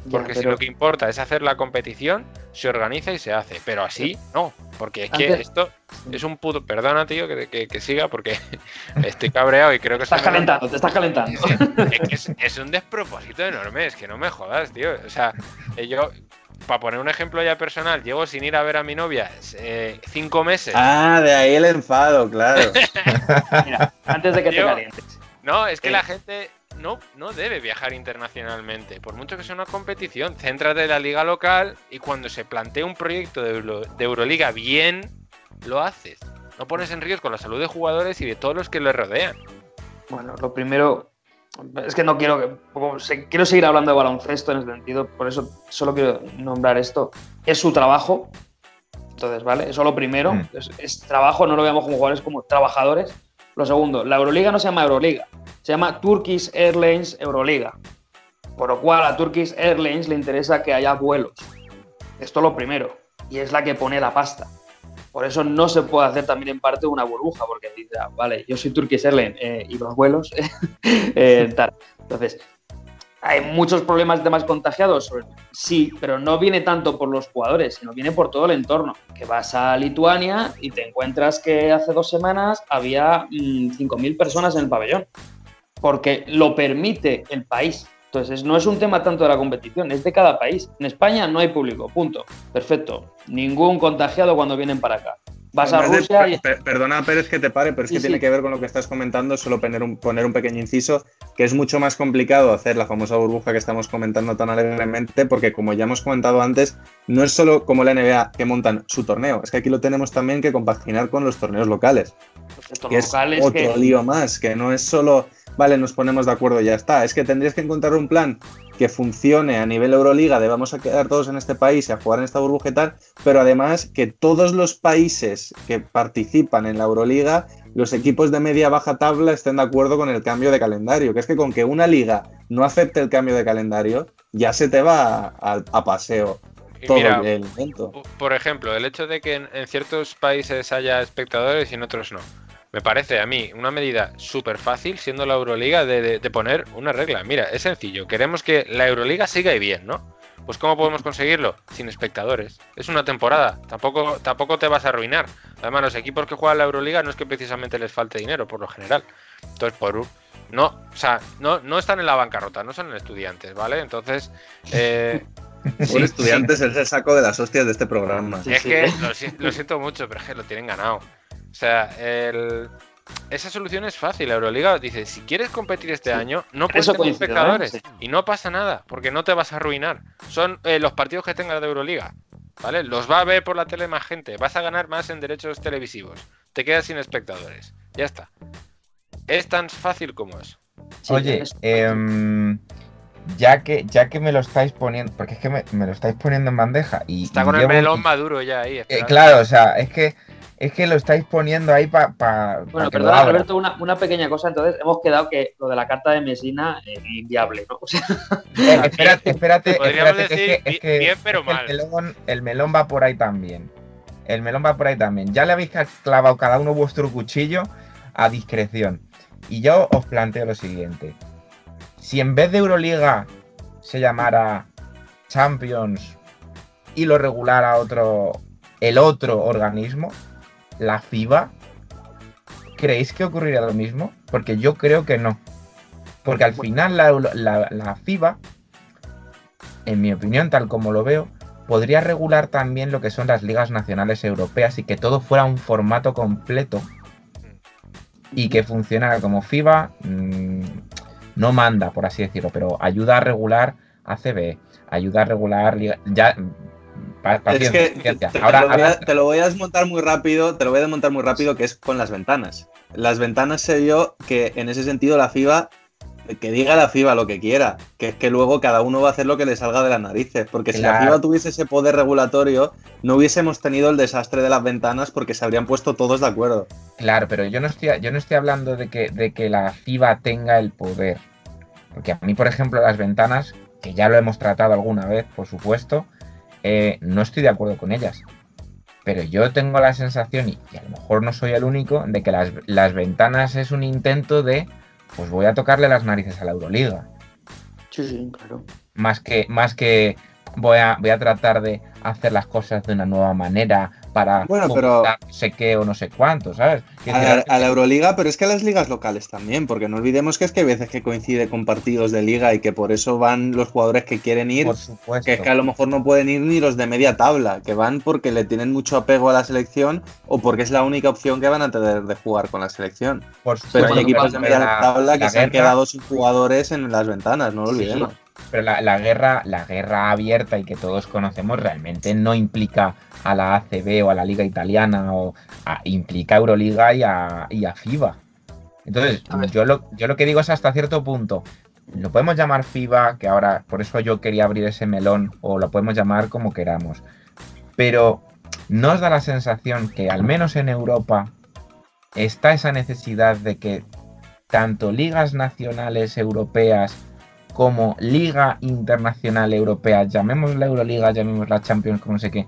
S2: Ya,
S8: Porque si lo que importa es hacer la competición, se organiza y se hace. Pero así, no. Porque es que
S2: Antes-
S8: esto es un puto. Perdona, tío, que, que- que siga, porque [LAUGHS] estoy cabreado y creo que
S2: Estás calentando, te estás calentando. [LAUGHS]
S8: Es que es, es un despropósito enorme, es que no me jodas, tío. O sea, eh, yo, para poner un ejemplo ya personal, llevo sin ir a ver a mi novia eh, cinco meses.
S6: Ah, de ahí el enfado, claro. [LAUGHS]
S2: Mira, antes de que te calientes.
S8: No, es que
S2: Eh.
S8: la gente no, no debe viajar internacionalmente, por mucho que sea una competición. Céntrate en la liga local y cuando se plantee un proyecto de, Euro- de Euroliga bien, lo haces. No pones en riesgo la salud de jugadores y de todos los que le rodean.
S2: Bueno, lo primero es que no quiero que quiero seguir hablando de baloncesto en ese sentido, por eso solo quiero nombrar esto. Es su trabajo. Entonces, ¿vale? Eso lo primero,
S7: Mm.
S2: es, es trabajo, no lo veamos como jugadores, como trabajadores. Lo segundo, la Euroliga no se llama Euroliga, se llama Turkish Airlines Euroliga. Por lo cual a Turkish Airlines le interesa que haya vuelos. Esto lo primero. Y es la que pone la pasta. Por eso no se puede hacer también en parte una burbuja, porque dice, ah, vale, yo soy Turkish Airlines eh, y los vuelos, [LAUGHS] eh. Entonces, hay muchos problemas de más contagiados, sí, pero no viene tanto por los jugadores, sino viene por todo el entorno. Que vas a Lituania y te encuentras que hace dos semanas había mm, 5.000 personas en el pabellón, porque lo permite el país. Entonces, no es un tema tanto de la competición, es de cada país. En España no hay público, punto. Perfecto. Ningún contagiado cuando vienen para acá. Vas a
S6: Además de-
S2: Rusia y...
S6: per- Perdona, Pérez, que te pare, pero es
S2: Sí,
S6: que
S2: sí.
S6: tiene que ver con lo que estás comentando. Solo poner un, poner un pequeño inciso, que es mucho más complicado hacer la famosa burbuja que estamos comentando tan alegremente, porque como ya hemos comentado antes, no es solo como la NBA que montan su torneo, es que aquí lo tenemos también que compaginar con los torneos locales. que es
S2: locales
S6: otro
S2: que-
S6: lío más, que no es solo, vale, nos ponemos de acuerdo y ya está. Es que tendrías que encontrar un plan que funcione a nivel Euroliga, de vamos a quedar todos en este país y a jugar en esta burbuja y tal, pero además que todos los países que participan en la Euroliga, los equipos de media baja tabla estén de acuerdo con el cambio de calendario. Que es que con que una liga no acepte el cambio de calendario, ya se te va a, a paseo todo
S8: mira,
S6: el evento.
S8: Por ejemplo, el hecho de que en, en ciertos países haya espectadores y en otros no. Me parece a mí una medida súper fácil, siendo la Euroliga, de, de- de poner una regla. Mira, es sencillo. Queremos que la Euroliga siga y bien, ¿no? Pues ¿cómo podemos conseguirlo? Sin espectadores. Es una temporada. Tampoco, tampoco te vas a arruinar. Además, los equipos que juegan la Euroliga no es que precisamente les falte dinero, por lo general. Entonces, por un- no, o sea, no, no están en la bancarrota, no son estudiantes, ¿vale? Entonces, eh,
S6: Por [LAUGHS]
S8: sí,
S6: estudiantes es el saco de las hostias de este programa.
S8: es que lo siento mucho, pero es que lo tienen ganado. O sea, el- esa solución es fácil. La Euroliga dice, si quieres competir este año, no puedes
S2: eso
S8: tener
S2: coincido, ¿eh?
S8: espectadores.
S2: Sí.
S8: Y no pasa nada, porque no te vas a arruinar. Son eh, los partidos que tengas de Euroliga. ¿Vale? Los va a ver por la tele más gente. Vas a ganar más en derechos televisivos. Te quedas sin espectadores. Ya está. Es tan fácil como eso.
S2: Sí,
S7: Oye,
S2: es-
S7: em, ya, que, ya que me lo estáis poniendo, porque es que me, me lo estáis poniendo en bandeja y...
S8: Está
S7: y
S8: con el melón maduro ya ahí.
S7: Eh, claro, o sea, es que, es que lo estáis poniendo ahí para...
S2: Bueno, perdona, Alberto, una, una pequeña cosa. Entonces, hemos quedado que lo de la carta de Mesina es inviable, ¿no? [LAUGHS] O sea,
S7: Eh, espérate, espérate, espérate, que
S8: decir
S7: es que- es
S8: bi-
S7: que-
S8: bien, pero
S7: es que
S8: mal.
S7: El melón, el melón va por ahí también. El melón va por ahí también. Ya le habéis clavado cada uno vuestro cuchillo a discreción. Y yo os planteo lo siguiente. Si en vez de Euroliga se llamara Champions y lo regulara otro, el otro organismo, la FIBA, ¿creéis que ocurriría lo mismo? Porque yo creo que no. Porque al final la, la- FIBA, en mi opinión, tal como lo veo, podría regular también lo que son las ligas nacionales europeas y que todo fuera un formato completo y que funcionara como FIBA. mmm, no manda, por así decirlo, pero ayuda a regular ACB, ayuda a regular ya
S6: Es que te,
S7: Ahora-
S6: lo voy a,
S7: ahora-
S6: te lo voy a desmontar muy rápido, te lo voy a desmontar muy rápido, que es con las ventanas. Las ventanas sé yo que en ese sentido la FIBA, que diga la FIBA lo que quiera, que es que luego cada uno va a hacer lo que le salga de las narices, porque si la. FIBA tuviese ese poder regulatorio, no hubiésemos tenido el desastre de las ventanas porque se habrían puesto todos de acuerdo.
S7: Claro, pero yo no estoy, yo no estoy hablando de que, de que la FIBA tenga el poder. Porque a mí, por ejemplo, las ventanas, que ya lo hemos tratado alguna vez, por supuesto, eh, no estoy de acuerdo con ellas. Pero yo tengo la sensación, y, y a lo mejor no soy el único, de que las, las ventanas es un intento de, pues voy a tocarle las narices a la Euroliga.
S2: Sí, sí, claro.
S7: Más que, más que voy a, voy a tratar de hacer las cosas de una nueva manera para
S6: Bueno, pero-
S7: no sé qué o no sé cuánto, ¿sabes?
S6: A la, a la Euroliga, pero es que a las ligas locales también, porque no olvidemos que es que hay veces que coincide con partidos de liga y que por eso van los jugadores que quieren ir,
S7: Por supuesto.
S6: que es que a lo mejor no pueden ir ni los de media tabla, que van porque le tienen mucho apego a la selección o porque es la única opción que van a tener de jugar con la selección.
S7: Por
S6: Pero
S7: supuesto,
S6: hay equipos de
S7: pero
S6: media
S7: la-
S6: tabla que se han
S7: guerra-
S6: quedado sin jugadores en las ventanas, no lo
S7: Sí,
S6: olvidemos.
S7: Pero la, la guerra, la guerra abierta y que todos conocemos realmente no implica a la ACB o a la Liga Italiana, o a- implica a Euroliga y a, y a FIBA. Entonces, yo lo, yo lo que digo es hasta cierto punto. Lo podemos llamar FIBA, que ahora por eso yo quería abrir ese melón, o lo podemos llamar como queramos. Pero nos da la sensación que al menos en Europa está esa necesidad de que tanto ligas nacionales europeas como Liga Internacional Europea, llamémosla Euroliga, llamémosla Champions, como no sé qué,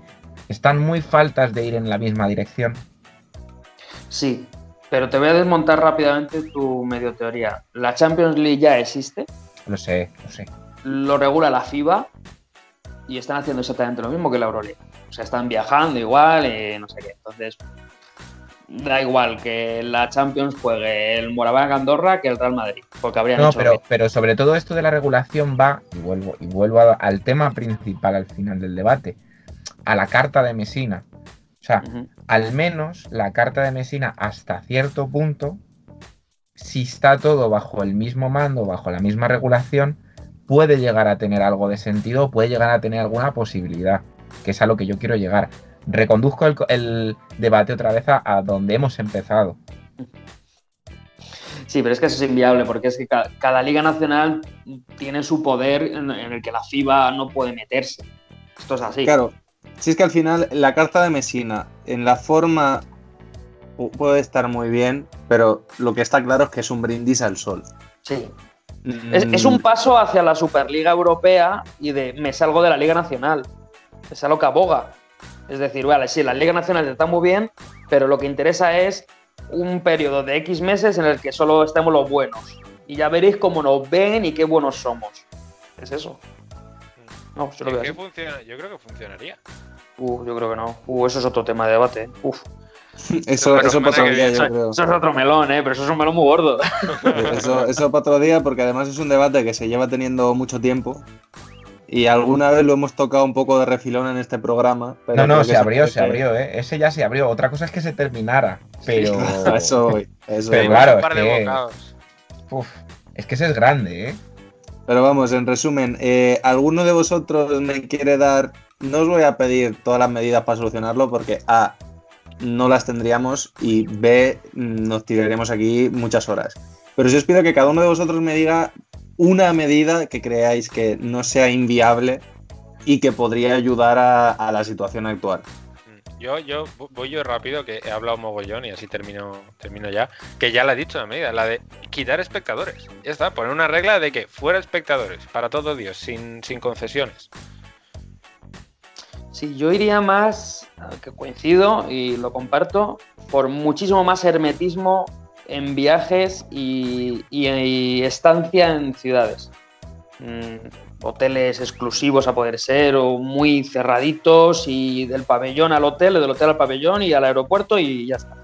S7: están muy faltas de ir en la misma dirección.
S2: Sí, pero te voy a desmontar rápidamente tu medio teoría. La Champions League ya existe,
S7: Lo sé, lo sé.
S2: lo regula la FIBA y están haciendo exactamente lo mismo que la Euroleague. O sea, están viajando igual y no sé qué. Entonces, da igual que la Champions juegue el Moraván Andorra que el Real Madrid, porque habrían
S7: No,
S2: hecho
S7: pero,
S2: bien.
S7: pero sobre todo esto de la regulación va, y vuelvo, y vuelvo a- al tema principal al final del debate, a la carta de Mesina. O sea, al menos la carta de Mesina hasta cierto punto, si está todo bajo el mismo mando, bajo la misma regulación, puede llegar a tener algo de sentido, puede llegar a tener alguna posibilidad, que es a lo que yo quiero llegar. Reconduzco el, el debate otra vez a, a donde hemos empezado.
S2: Sí, pero es que eso es inviable, porque es que ca- cada, liga nacional tiene su poder en, en el que la FIBA no puede meterse. Esto es así.
S6: Claro, si es que al final la carta de Mesina en la forma pu- puede estar muy bien, pero lo que está claro es que es un brindis al sol.
S2: Sí.
S6: Mm,
S2: Es, es un paso hacia la Superliga Europea y de me salgo de la Liga Nacional. Es a lo que aboga. Es decir, vale, sí, la Liga Nacional está muy bien, pero lo que interesa es un periodo de X meses en el que solo estemos los buenos. Y ya veréis cómo nos ven y qué buenos somos. Es eso. No, yo lo
S8: ¿Y
S2: veo
S8: qué
S2: así.
S8: funciona? Yo creo que funcionaría.
S2: Uh, yo creo que no. Uh, eso es otro tema de debate. Uf. [LAUGHS]
S6: Eso, eso para
S8: semana
S6: otro
S8: que
S6: día,
S8: viene.
S6: yo
S2: Eso,
S6: creo.
S2: eso es otro melón, ¿eh? Pero eso es un melón muy gordo. [LAUGHS]
S6: Eso, eso para otro día, porque además es un debate que se lleva teniendo mucho tiempo. Y alguna vez lo hemos tocado un poco de refilón en este programa. pero
S7: no, no,
S6: que
S7: se abrió, se abrió, ¿eh? Ese ya se abrió. Otra cosa es que se terminara. Pero.
S6: A [LAUGHS] eso voy. a eso
S7: Pero
S6: voy.
S7: claro,
S8: un par
S7: es
S8: de
S7: que-
S8: bocados.
S7: Uf, es que ese es grande, ¿eh?
S6: Pero vamos, en resumen, eh, ¿alguno de vosotros me quiere dar? No os voy a pedir todas las medidas para solucionarlo porque A, no las tendríamos y B, nos tiraríamos aquí muchas horas. Pero sí os pido que cada uno de vosotros me diga una medida que creáis que no sea inviable y que podría ayudar a, a la situación actual.
S8: Mm. Yo, yo vo- voy yo rápido, que he hablado mogollón y así termino, termino ya. Que ya la he dicho la medida, la de quitar espectadores. Ya está, poner una regla de que fuera espectadores, para todo Dios, sin, sin concesiones.
S2: Sí, yo iría más, que coincido y lo comparto, por muchísimo más hermetismo en viajes y, estancia en ciudades. Mm, hoteles exclusivos a poder ser o muy cerraditos y del pabellón al hotel, del hotel al pabellón y al aeropuerto y ya está.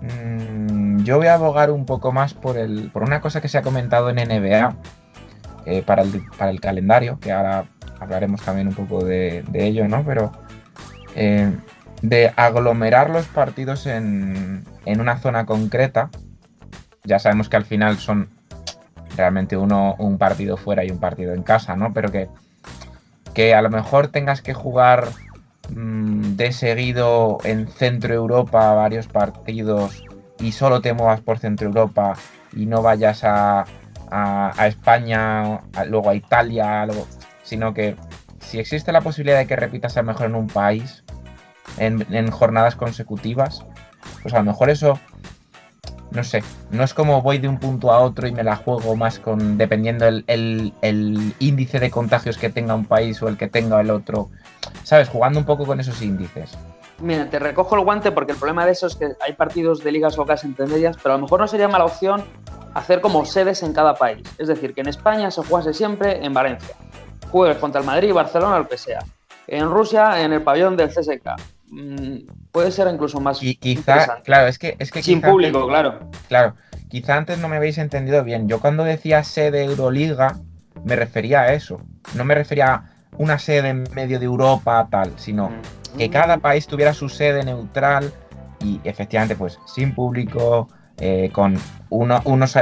S7: Mm, yo voy a abogar un poco más por, el, por una cosa que se ha comentado en NBA eh, para, el, para el calendario, que ahora hablaremos también un poco de, de ello, ¿no? Pero eh, de aglomerar los partidos en, en una zona concreta, ya sabemos que al final son realmente uno un partido fuera y un partido en casa, ¿no? Pero que, que a lo mejor tengas que jugar mm, de seguido en Centro Europa varios partidos y solo te muevas por Centro Europa y no vayas a, a- a España, a- luego a Italia, sino que si existe la posibilidad de que repitas a lo mejor en un país, en, jornadas consecutivas, pues a lo mejor eso, no sé, no es como voy de un punto a otro y me la juego más con, dependiendo el, el- índice de contagios que tenga un país o el que tenga el otro, ¿sabes? Jugando un poco con esos índices.
S2: Mira, te recojo el guante porque el problema de eso es que hay partidos de ligas locales entre medias, pero a lo mejor no sería mala opción hacer como sedes en cada país. Es decir, que en España se jugase siempre en Valencia. Juegues contra el Madrid, Barcelona, lo que sea. En Rusia, en el pabellón del CSK. Mm, puede ser incluso más
S7: Y quizá, claro, es que... Es que
S2: Sin
S7: quizá-
S2: público, claro.
S7: Claro, quizá antes no me habéis entendido bien. Yo cuando decía sede Euroliga me refería a eso. No me refería a una sede en medio de Europa tal, sino que cada país tuviera su sede neutral y efectivamente pues sin público, eh, con uno- unos,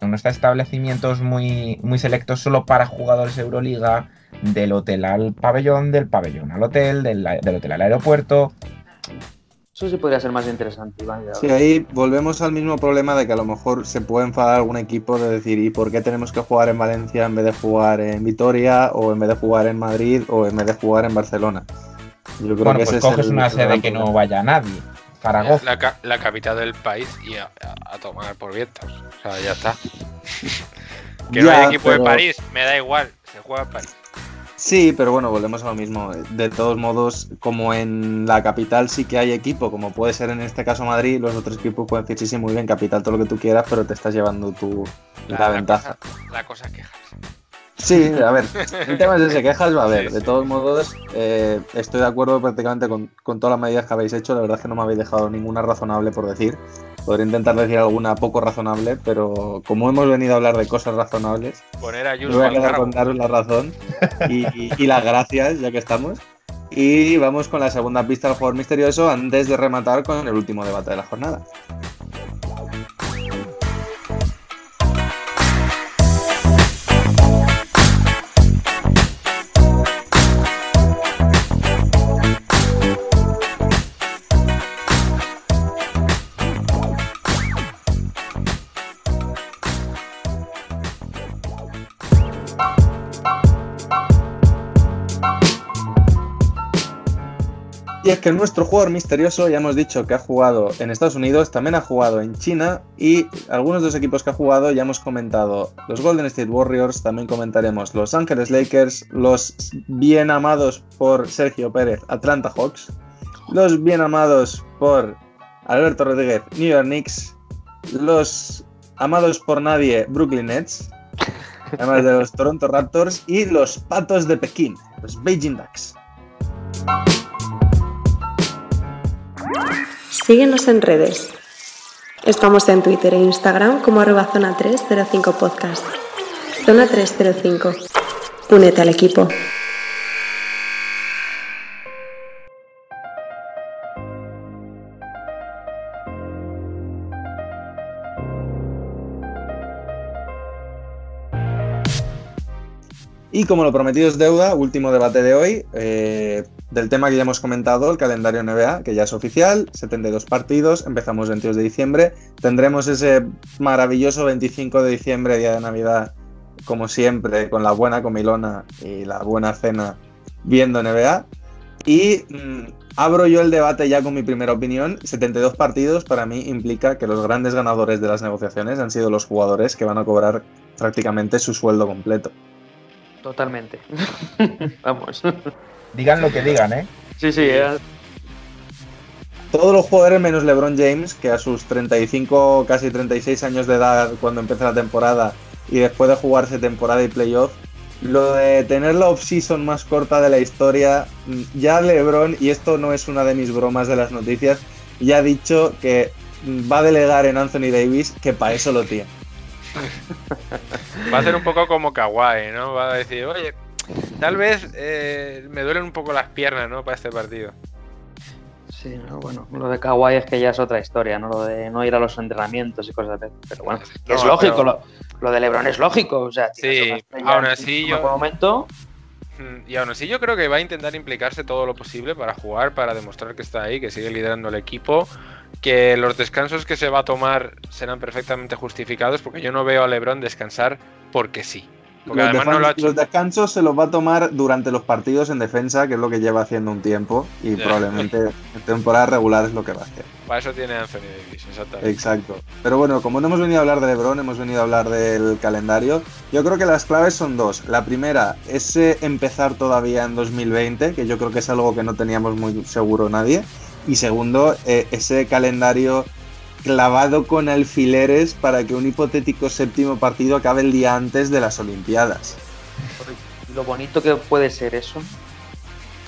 S7: unos establecimientos muy, muy selectos solo para jugadores Euroliga, del hotel al pabellón, del pabellón al hotel, del, del hotel al aeropuerto.
S2: Eso sí podría ser más interesante, Iván.
S6: Sí, ahí volvemos al mismo problema de que a lo mejor se puede enfadar algún equipo de decir, ¿y por qué tenemos que jugar en Valencia en vez de jugar en Vitoria, o en vez de jugar en Madrid, o en vez de jugar en Barcelona? Yo creo
S7: Bueno,
S6: que
S7: pues coges una sede que no vaya nadie. Zaragoza.
S8: La, ca- la capital del país y a, a- a tomar por vientos. O sea, ya está. [LAUGHS] que no
S6: Ya,
S8: hay equipo de París, me da igual, se juega en París.
S6: Sí, pero bueno, volvemos a lo mismo. De todos modos, como en la capital sí que hay equipo, como puede ser en este caso Madrid, los otros equipos pueden decir, sí, sí, muy bien, capital, todo lo que tú quieras, pero te estás llevando tu, la, ventaja.
S8: cosa, la cosa es quejarse.
S6: Sí, a ver, [LAUGHS] el tema es ese, quejas va a haber.
S8: Sí,
S6: de
S8: sí.
S6: todos modos, eh, estoy de acuerdo prácticamente con, con todas las medidas que habéis hecho. La verdad es que no me habéis dejado ninguna razonable por decir. Podría intentar decir alguna poco razonable, pero como hemos venido a hablar de cosas razonables,
S8: Poner a
S6: me
S8: Jules
S6: voy a quedar
S8: cargo.
S6: con daros la razón y, y las gracias, ya que estamos. Y vamos con la segunda pista del jugador misterioso antes de rematar con el último debate de la jornada. Y es que nuestro jugador misterioso, ya hemos dicho que ha jugado en Estados Unidos, también ha jugado en China y algunos de los equipos que ha jugado ya hemos comentado los Golden State Warriors, también comentaremos los Ángeles Lakers, los bien amados por Sergio Pérez Atlanta Hawks, los bien amados por Alberto Rodríguez New York Knicks, los amados por nadie Brooklyn Nets, [LAUGHS] además de los Toronto Raptors y los Patos de Pekín, los Beijing Ducks.
S10: Síguenos en redes. Estamos en Twitter e Instagram como arroba zona 305 podcast. Zona 305. Únete al equipo.
S6: Y como lo prometido es deuda, último debate de hoy, eh, del tema que ya hemos comentado, el calendario NBA, que ya es oficial, 72 partidos, empezamos 22 de diciembre, tendremos ese maravilloso 25 de diciembre, día de Navidad, como siempre, con la buena comilona y la buena cena viendo NBA. Y mm, abro yo el debate ya con mi primera opinión, 72 partidos para mí implica que los grandes ganadores de las negociaciones han sido los jugadores que van a cobrar prácticamente su sueldo completo.
S2: Totalmente. [LAUGHS] Vamos.
S7: Digan lo que digan, ¿eh?
S2: Sí, sí. eh,
S6: Todos los jugadores menos LeBron James, que a sus 35, casi 36 años de edad cuando empieza la temporada y después de jugarse temporada y playoff, lo de tener la off-season más corta de la historia, mm, ya LeBron, y esto no es una de mis bromas de las noticias, ya ha dicho que mm, va a delegar en Anthony Davis que para eso lo tiene. [LAUGHS]
S8: Va a ser un poco como Kawhi, ¿no? Va a decir, oye, tal vez eh, me duelen un poco las piernas, ¿no? Para este partido.
S2: Sí, no, bueno, lo de Kawhi es que ya es otra historia, ¿no? Lo de no ir a los entrenamientos y cosas de Pero bueno, es lógico,
S8: pero-
S2: lo, lo de LeBron es lógico, o sea,
S8: Sí, aún así yo-
S2: momento,
S8: Y aún así yo creo que va a intentar implicarse todo lo posible para jugar, para demostrar que está ahí, que sigue liderando el equipo, que los descansos que se va a tomar serán perfectamente justificados, porque yo no veo a LeBron descansar porque sí. Porque
S6: Los,
S8: además no lo ha
S6: defan-
S8: hecho.
S6: los descansos se los va a tomar durante los partidos en defensa, que es lo que lleva haciendo un tiempo, y probablemente en temporada regular es lo que va a hacer.
S8: Para eso tiene Anthony Davis, exactamente.
S6: Exacto. Pero bueno, como no hemos venido a hablar de LeBron, hemos venido a hablar del calendario. Yo creo que las claves son dos. La primera es eh, empezar todavía en 2020, que yo creo que es algo que no teníamos muy seguro nadie. Y segundo, eh, ese calendario clavado con alfileres para que un hipotético séptimo partido acabe el día antes de las Olimpiadas.
S2: lo bonito que puede ser eso.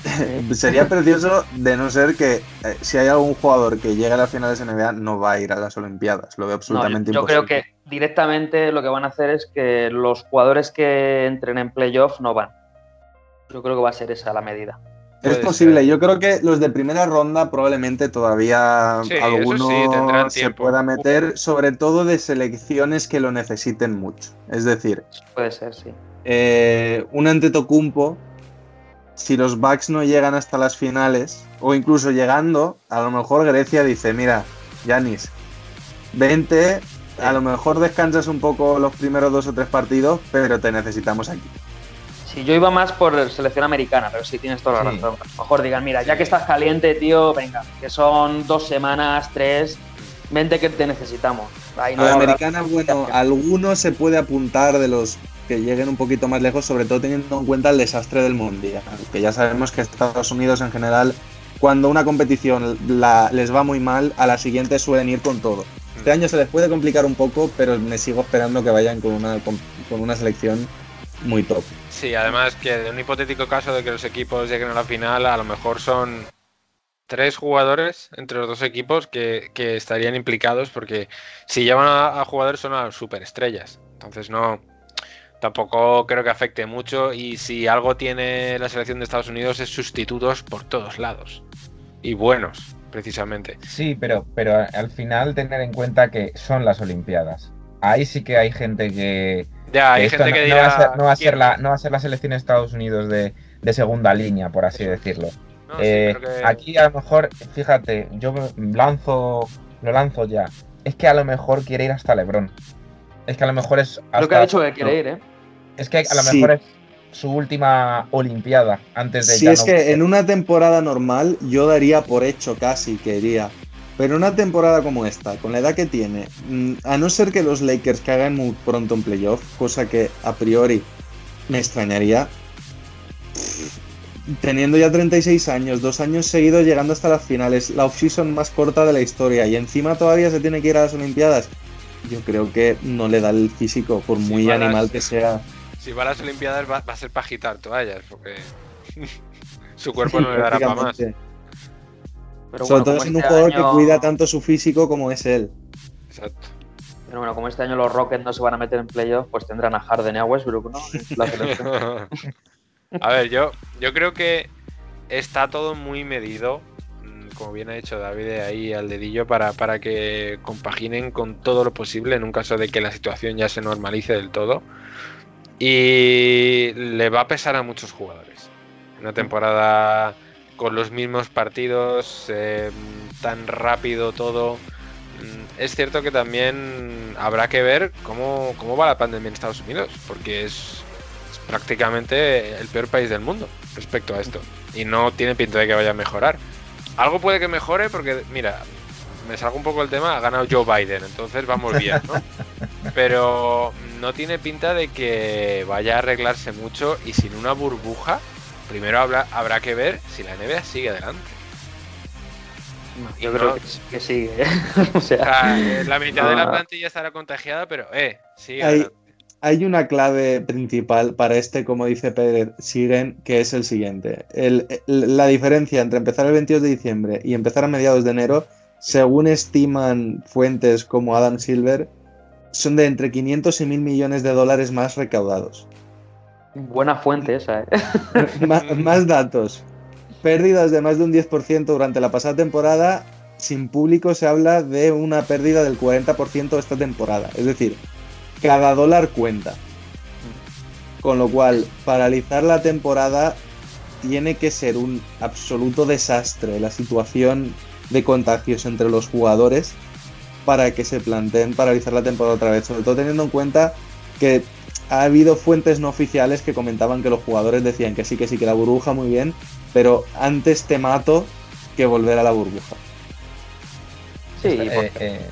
S2: [LAUGHS]
S6: Sería precioso de no ser que eh, si hay algún jugador que llegue a las finales NBA no va a ir a las Olimpiadas. Lo veo
S2: No,
S6: absolutamente
S2: yo
S6: imposible.
S2: creo que directamente lo que van a hacer es que los jugadores que entren en playoff no van. Yo creo que va a ser esa la medida.
S6: Es posible,
S8: ser.
S6: yo creo que los de primera ronda probablemente todavía
S8: Sí, eso
S6: alguno
S8: sí,
S6: se pueda meter, sobre todo de selecciones que lo necesiten mucho. Es decir,
S2: Puede ser, sí.
S6: eh, un Antetokounmpo, si los Bucks no llegan hasta las finales, o incluso llegando, a lo mejor Grecia dice, mira, Yanis, vente, a lo mejor descansas un poco los primeros dos o tres partidos, pero te necesitamos aquí.
S2: Sí, yo iba más por selección americana, pero sí tienes toda la
S7: Sí.
S2: razón. A lo mejor digan, mira, ya que estás caliente, tío, venga, que son dos semanas, tres, vente que te necesitamos. Ahí no
S6: A la americana, bueno, alguno se puede apuntar de los que lleguen un poquito más lejos, sobre todo teniendo en cuenta el desastre del mundial. Que ya sabemos que Estados Unidos en general, cuando una competición la- les va muy mal, a la siguiente suelen ir con todo. Este año se les puede complicar un poco, pero me sigo esperando que vayan con una, con, con una selección muy top.
S8: Sí, además que de un hipotético caso de que los equipos lleguen a la final, a lo mejor son tres jugadores entre los dos equipos que, que estarían implicados porque si llevan a, a jugadores son a superestrellas. Entonces no, tampoco creo que afecte mucho y si algo tiene la selección de Estados Unidos es sustitutos por todos lados. Y buenos, precisamente.
S7: Sí, pero, pero al final tener en cuenta que son las Olimpiadas. Ahí sí que hay gente que.
S8: Ya, hay gente
S7: no,
S8: que
S7: no va a
S8: dirá,
S7: ser, no va a ser la, no va a ser la selección de Estados Unidos de, de segunda línea, por así decirlo.
S8: No, sí,
S7: Eh,
S8: que-
S7: Aquí a lo mejor, fíjate, yo me lanzo, lo lanzo ya. Es que a lo mejor quiere ir hasta Lebron. Es que a lo mejor es.
S2: Creo que ha dicho que quiere ir, ¿eh?
S7: Es que a lo
S6: Sí.
S7: mejor es su última Olimpiada antes de
S6: Si
S7: ya
S6: es
S7: no-
S6: que en una temporada normal yo daría por hecho casi que iría. Pero una temporada como esta, con la edad que tiene, mm, a no ser que los Lakers caigan muy pronto en playoff, cosa que a priori me extrañaría, teniendo ya 36 años, dos años seguidos llegando hasta las finales, la offseason más corta de la historia y encima todavía se tiene que ir a las Olimpiadas, yo creo que no le da el físico, por muy
S8: las-
S6: animal que sea.
S8: Si va a las Olimpiadas va, va a ser para agitar toallas, porque [LAUGHS] su cuerpo no le dará para más.
S2: Pero
S6: Sobre
S2: bueno,
S6: todo siendo un
S2: este
S6: jugador
S2: año-
S6: que cuida tanto su físico como es él.
S8: Exacto.
S2: Pero bueno, como este año los Rockets no se van a meter en playoff, pues tendrán a Harden y a Westbrook, ¿no? [LAUGHS] La. [LAUGHS]
S8: A ver, yo, yo creo que está todo muy medido, mm, como bien ha dicho David ahí al dedillo, para, para que compaginen con todo lo posible en un caso de que la situación ya se normalice del todo. Y le va a pesar a muchos jugadores. Una temporada con los mismos partidos, eh, tan rápido todo. Mm, Es cierto que también habrá que ver cómo, cómo va la pandemia en Estados Unidos, porque es, es prácticamente el peor país del mundo respecto a esto. Y no tiene pinta de que vaya a mejorar. Algo puede que mejore porque, mira, me salgo un poco el tema, ha ganado Joe Biden, entonces vamos bien, ¿no? [LAUGHS] Pero no tiene pinta de que vaya a arreglarse mucho y sin una burbuja, primero habrá, habrá que ver si la NBA sigue adelante.
S2: Yo creo que, que sigue, ¿eh? [LAUGHS] o sea,
S8: eh, la mitad de la plantilla estará contagiada, pero, eh, sigue
S6: Hay,
S8: adelante.
S6: hay una clave principal para este, como dice Pérez, siguen, que es el siguiente. El- el- la diferencia entre empezar el 22 de diciembre y empezar a mediados de enero, según estiman fuentes como Adam Silver, son de entre 500 y 1000 millones de dólares más recaudados.
S2: Buena fuente esa, ¿eh? [LAUGHS]
S6: más, datos. Pérdidas de más de un 10% durante la pasada temporada. Sin público se habla de una pérdida del 40% esta temporada. Es decir, cada dólar cuenta. Con lo cual, paralizar la temporada tiene que ser un absoluto desastre la situación de contagios entre los jugadores para que se planteen paralizar la temporada otra vez. Sobre todo teniendo en cuenta que ha habido fuentes no oficiales que comentaban que los jugadores decían que sí, que sí, que la burbuja muy bien, pero antes te mato que volver a la burbuja.
S2: Sí,
S7: Eh, eh,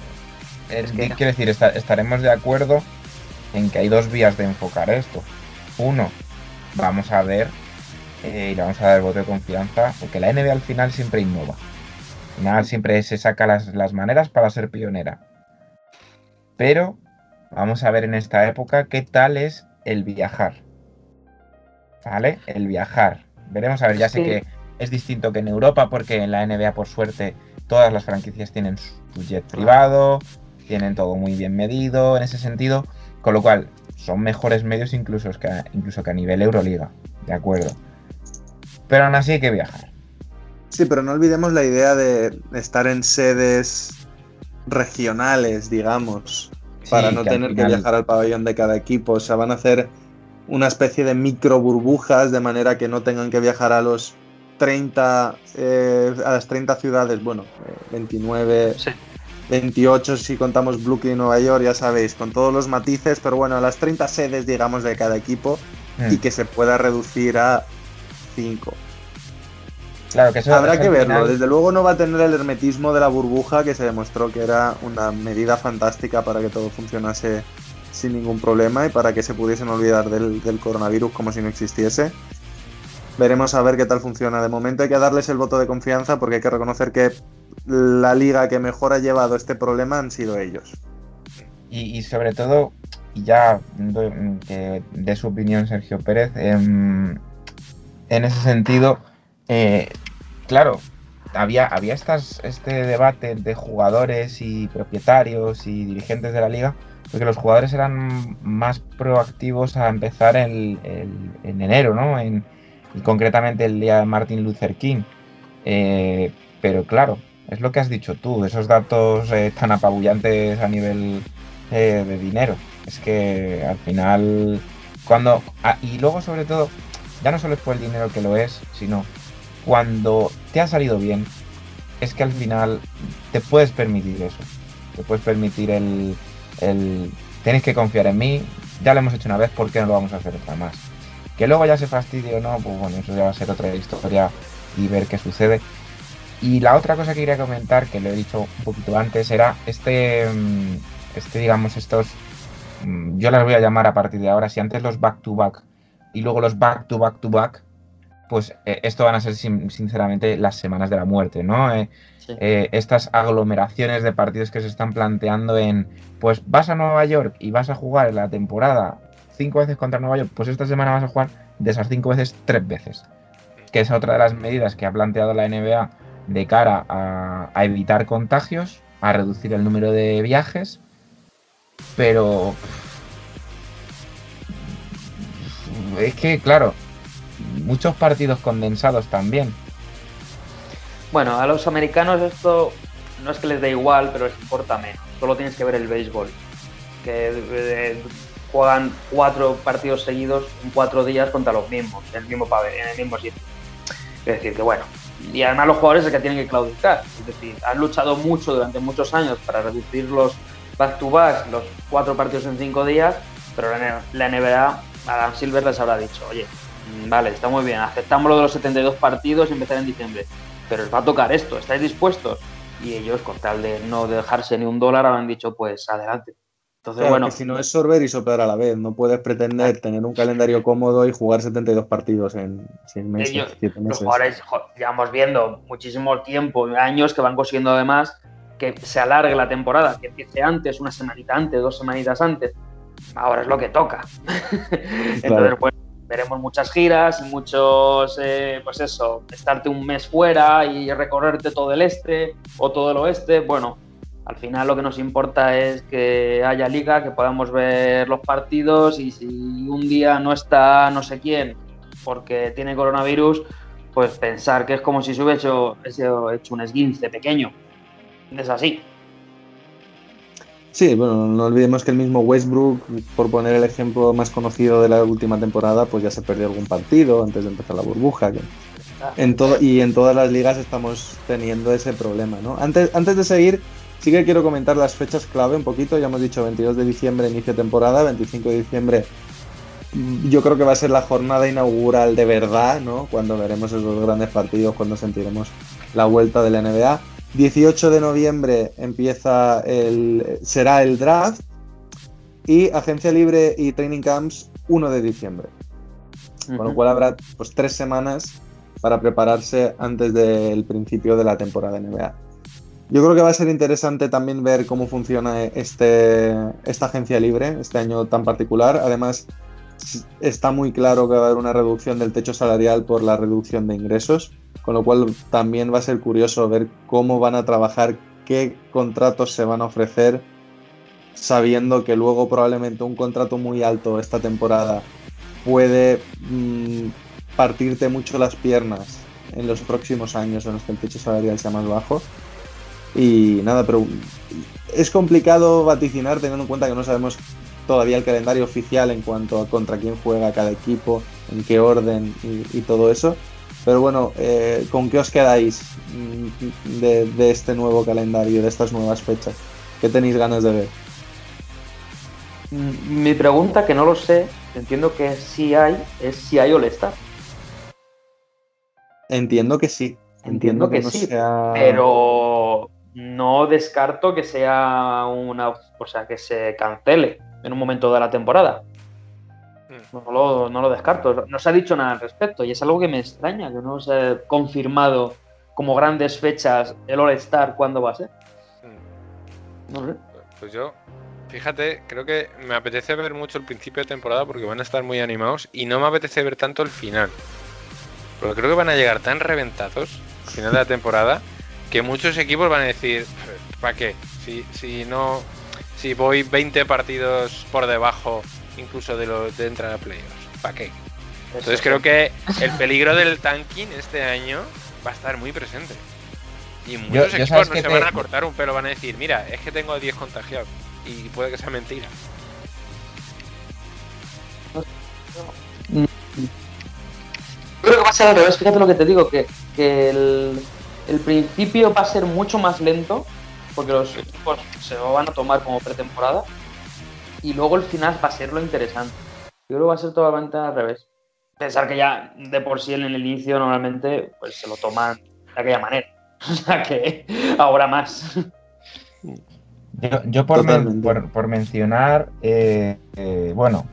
S2: es que
S7: quiero decir, esta- estaremos de acuerdo en que hay dos vías de enfocar esto. Uno, vamos a ver eh, y le vamos a dar el voto de confianza, porque la NBA al final siempre innova. Al final siempre se saca las, las maneras para ser pionera. Pero vamos a ver en esta época qué tal es el viajar. ¿Vale? El viajar. Veremos a ver, ya sé
S2: Sí.
S7: que es distinto que en Europa, porque en la NBA, por suerte, todas las franquicias tienen su jet privado, tienen todo muy bien medido en ese sentido, con lo cual son mejores medios incluso que a, incluso que a nivel Euroliga, de acuerdo. Pero aún así hay que viajar.
S6: Sí, pero no olvidemos la idea de estar en sedes regionales, digamos, para
S7: Sí,
S6: no
S7: que
S6: tener que viajar al pabellón de cada equipo. O sea, van a hacer una especie de micro burbujas de manera que no tengan que viajar a los 30, eh, a las 30 ciudades, bueno, eh, 29,
S2: Sí.
S6: 28 si contamos Brooklyn y Nueva York, ya sabéis, con todos los matices, pero bueno, a las 30 sedes, digamos, de cada equipo
S7: Mm.
S6: y que se pueda reducir a 5.
S7: Claro que eso
S6: Habrá que verlo.
S7: final-
S6: Desde luego no va a tener el hermetismo de la burbuja que se demostró que era una medida fantástica para que todo funcionase sin ningún problema y para que se pudiesen olvidar del, del coronavirus como si no existiese. Veremos a ver qué tal funciona. De momento hay que darles el voto de confianza porque hay que reconocer que la liga que mejor ha llevado este problema han sido ellos.
S7: Y, y sobre todo, ya que dé su opinión Sergio Pérez, em, en ese sentido, eh, claro, había, había estas, este debate de jugadores y propietarios y dirigentes de la liga, porque los jugadores eran más proactivos a empezar en enero, ¿no? En, concretamente el día de Martin Luther King. Eh, pero claro, es lo que has dicho tú, esos datos eh, tan apabullantes a nivel eh, de dinero. Es que al final, cuando. ah, y luego, sobre todo, ya no solo es por el dinero que lo es, sino cuando te ha salido bien, es que al final te puedes permitir eso. Te puedes permitir el. el tienes que confiar en mí, ya lo hemos hecho una vez, ¿por qué no lo vamos a hacer otra más? Que luego ya se fastidie o no, pues bueno, eso ya va a ser otra historia y ver qué sucede. Y la otra cosa que quería comentar, que lo he dicho un poquito antes, era este, mm, este digamos, estos, mm, yo las voy a llamar a partir de ahora, si antes los back to back y luego los back to back to back, pues eh, esto van a ser sin- sinceramente las semanas de la muerte, ¿no? Eh,
S2: Sí.
S7: eh, estas aglomeraciones de partidos que se están planteando en, pues vas a Nueva York y vas a jugar en la temporada cinco veces contra Nueva York, pues esta semana vas a jugar de esas cinco veces tres veces. Que es otra de las medidas que ha planteado la NBA de cara a, a evitar contagios, a reducir el número de viajes, pero es que, claro, muchos partidos condensados también.
S2: Bueno, a los americanos esto no es que les dé igual, pero les importa menos. Solo tienes que ver el béisbol. Que eh, juegan cuatro partidos seguidos en cuatro días contra los mismos, en el mismo en el mismo sitio. Es decir, que bueno. Y además los jugadores es que tienen que claudicar. Es decir, han luchado mucho durante muchos años para reducir los back to back, los cuatro partidos en cinco días, pero la, la NBA, Adam Silver les habrá dicho, oye, vale, está muy bien, aceptamos lo de los 72 partidos y empezar en diciembre, pero os va a tocar esto, ¿estáis dispuestos? Y ellos, con tal de no dejarse ni un dólar, habrán dicho, pues adelante. Entonces,
S6: Claro,
S2: bueno,
S6: que si no es sorber y soplar a la vez, no puedes pretender tener un calendario cómodo y jugar 72 partidos en 6 meses,
S2: ellos,
S6: 7
S2: los
S6: meses.
S2: jugadores, llevamos viendo muchísimo tiempo, años que van consiguiendo además que se alargue la temporada, que empiece antes, una semanita antes, dos semanitas antes. Ahora es lo que toca. [LAUGHS] Entonces,
S6: Claro.
S2: pues, veremos muchas giras, muchos, eh, pues eso, estarte un mes fuera y recorrerte todo el este o todo el oeste. Bueno, Al final lo que nos importa es que haya liga, que podamos ver los partidos y si un día no está no sé quién porque tiene coronavirus, pues pensar que es como si se hubiera hecho, hecho un esguince pequeño. Es así.
S6: Sí, bueno, no olvidemos que el mismo Westbrook, por poner el ejemplo más conocido de la última temporada, pues ya se perdió algún partido antes de empezar la burbuja. en todo, y en todas las ligas estamos teniendo ese problema, ¿no? Antes, antes de seguir, sí que quiero comentar las fechas clave un poquito. Ya hemos dicho 22 de diciembre, inicio de temporada, 25 de diciembre yo creo que va a ser la jornada inaugural de verdad, ¿no? Cuando veremos esos grandes partidos, cuando sentiremos la vuelta de la NBA. 18 de noviembre empieza el, será el draft y agencia libre y training camps 1 de diciembre. Con lo cual habrá pues tres semanas para prepararse antes del principio de la temporada NBA. Yo creo que va a ser interesante también ver cómo funciona este, esta agencia libre este año tan particular. Además, está muy claro que va a haber una reducción del techo salarial por la reducción de ingresos, con lo cual también va a ser curioso ver cómo van a trabajar, qué contratos se van a ofrecer, sabiendo que luego probablemente un contrato muy alto esta temporada puede mm, partirte mucho las piernas en los próximos años en los que el techo salarial sea más bajo. Y nada, pero es complicado vaticinar teniendo en cuenta que no sabemos todavía el calendario oficial en cuanto a contra quién juega cada equipo, en qué orden y, todo eso. Pero bueno, eh, ¿con qué os quedáis mm, de, este nuevo calendario, de estas nuevas fechas? ¿Qué tenéis ganas de ver?
S2: Mm, mi pregunta, que no lo sé, entiendo que sí hay, es si hay all
S6: Entiendo que sí.
S2: Entiendo, que, sí, pero no descarto que sea una, o sea, que se cancele en un momento de la temporada. Hmm. No lo, descarto. No se ha dicho nada al respecto y es algo que me extraña, que no se ha confirmado como grandes fechas el All-Star cuándo va a ser.
S8: Hmm. No sé. Pues yo, fíjate, creo que me apetece ver mucho el principio de temporada porque van a estar muy animados y no me apetece ver tanto el final. Porque creo que van a llegar tan reventados al final de la temporada que muchos equipos van a decir, ¿para qué? Si, si no si voy 20 partidos por debajo incluso de lo de entrar a playoffs. ¿Para qué? Entonces creo que el peligro del tanking este año va a estar muy presente. Y muchos equipos no se van a cortar un pelo, van a decir, mira, es que tengo 10 contagiados. Y puede que sea mentira.
S2: Creo que va a ser al revés, fíjate lo que te digo, que, el, el principio va a ser mucho más lento porque los equipos se lo van a tomar como pretemporada y luego el final va a ser lo interesante. Yo creo que va a ser totalmente al revés. Pensar que ya de por sí en el inicio normalmente pues se lo toman de aquella manera. [LAUGHS] O sea que ahora más.
S7: Yo, por, por, mencionar, eh, eh, bueno,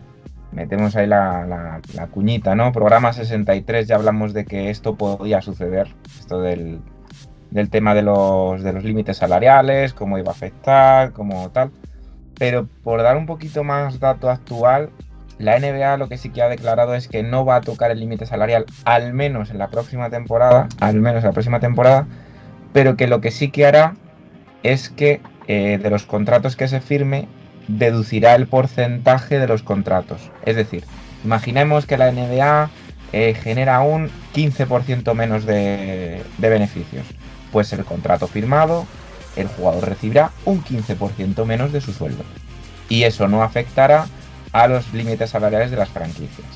S7: metemos ahí la, la, cuñita, ¿no? Programa 63 ya hablamos de que esto podía suceder, esto del, del tema de los, de los límites salariales, cómo iba a afectar, cómo tal. Pero por dar un poquito más dato actual, la NBA lo que sí que ha declarado es que no va a tocar el límite salarial, al menos en la próxima temporada, al menos en la próxima temporada, pero que lo que sí que hará es que eh, de los contratos que se firme, deducirá el porcentaje de los contratos. Es decir, imaginemos que la NBA eh, genera un 15% menos de, de beneficios pues el contrato firmado, el jugador recibirá un 15% menos de su sueldo. Y eso no afectará a los límites salariales de las franquicias.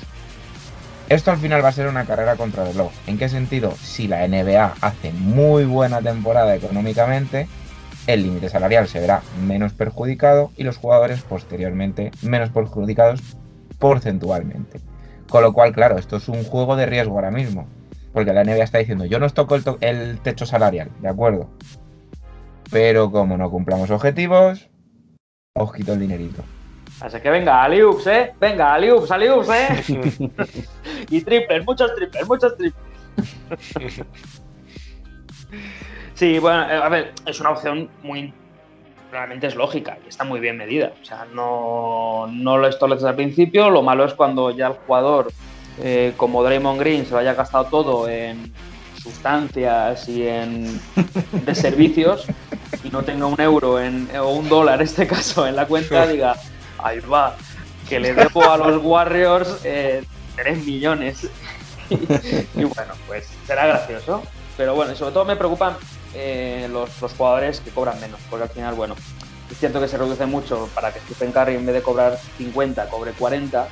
S7: Esto al final va a ser una carrera contra el reloj. ¿En qué sentido? Si la NBA hace muy buena temporada económicamente, el límite salarial se verá menos perjudicado y los jugadores posteriormente menos perjudicados porcentualmente. Con lo cual, claro, esto es un juego de riesgo ahora mismo. Porque la NBA está diciendo, yo no toco el, techo salarial, ¿de acuerdo? Pero como no cumplamos objetivos, os quito el dinerito.
S2: Así que venga, Aliups, ¿eh? Venga, Aliups, Aliups, ¿eh? [LAUGHS] y triples, muchos triples, muchos triples. sí, bueno, eh, a ver, es una opción muy. Realmente es lógica y está muy bien medida. O sea, no, no lo estableces al principio. Lo malo es cuando ya el jugador eh, como Draymond Green se lo haya gastado todo en sustancias y en de servicios y no tenga un euro en, o un dólar en este caso en la cuenta, diga, ahí va, que le debo a los Warriors eh, 3 millones. y, bueno, pues será gracioso. Pero bueno, y sobre todo me preocupan eh, los, los jugadores que cobran menos, porque al final, bueno, es cierto que se reduce mucho para que Stephen Curry en vez de cobrar 50 cobre 40,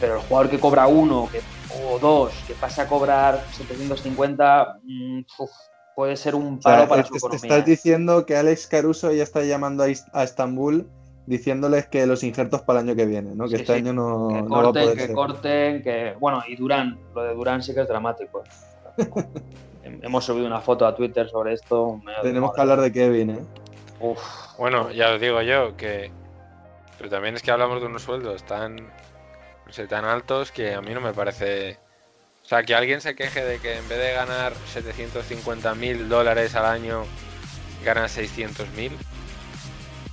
S2: pero el jugador que cobra uno que, o dos, que pasa a cobrar 750, mm, uf, puede ser un
S6: O sea,
S2: paro para
S6: es
S2: su economía.
S6: estás
S2: ¿eh?
S6: diciendo que Alex Caruso ya está llamando a, Estambul diciéndoles que los injertos para el año que viene, ¿no? Que
S2: Sí,
S6: este
S2: sí.
S6: año no,
S2: Que
S6: no va a
S2: corten,
S6: poder
S2: que
S6: ser.
S2: corten, que. Bueno, y Durán, lo de Durán sí que es dramático. Hem- [LAUGHS] Hemos subido una foto a Twitter sobre esto.
S6: Tenemos que hablar de Kevin, ¿eh?
S2: Uf,
S8: Bueno, ya os digo yo que. Pero también es que hablamos de unos sueldos tan. No sé, tan altos que a mí no me parece. O sea, que alguien se queje de que en vez de ganar 750 mil dólares al año, gana 600 mil.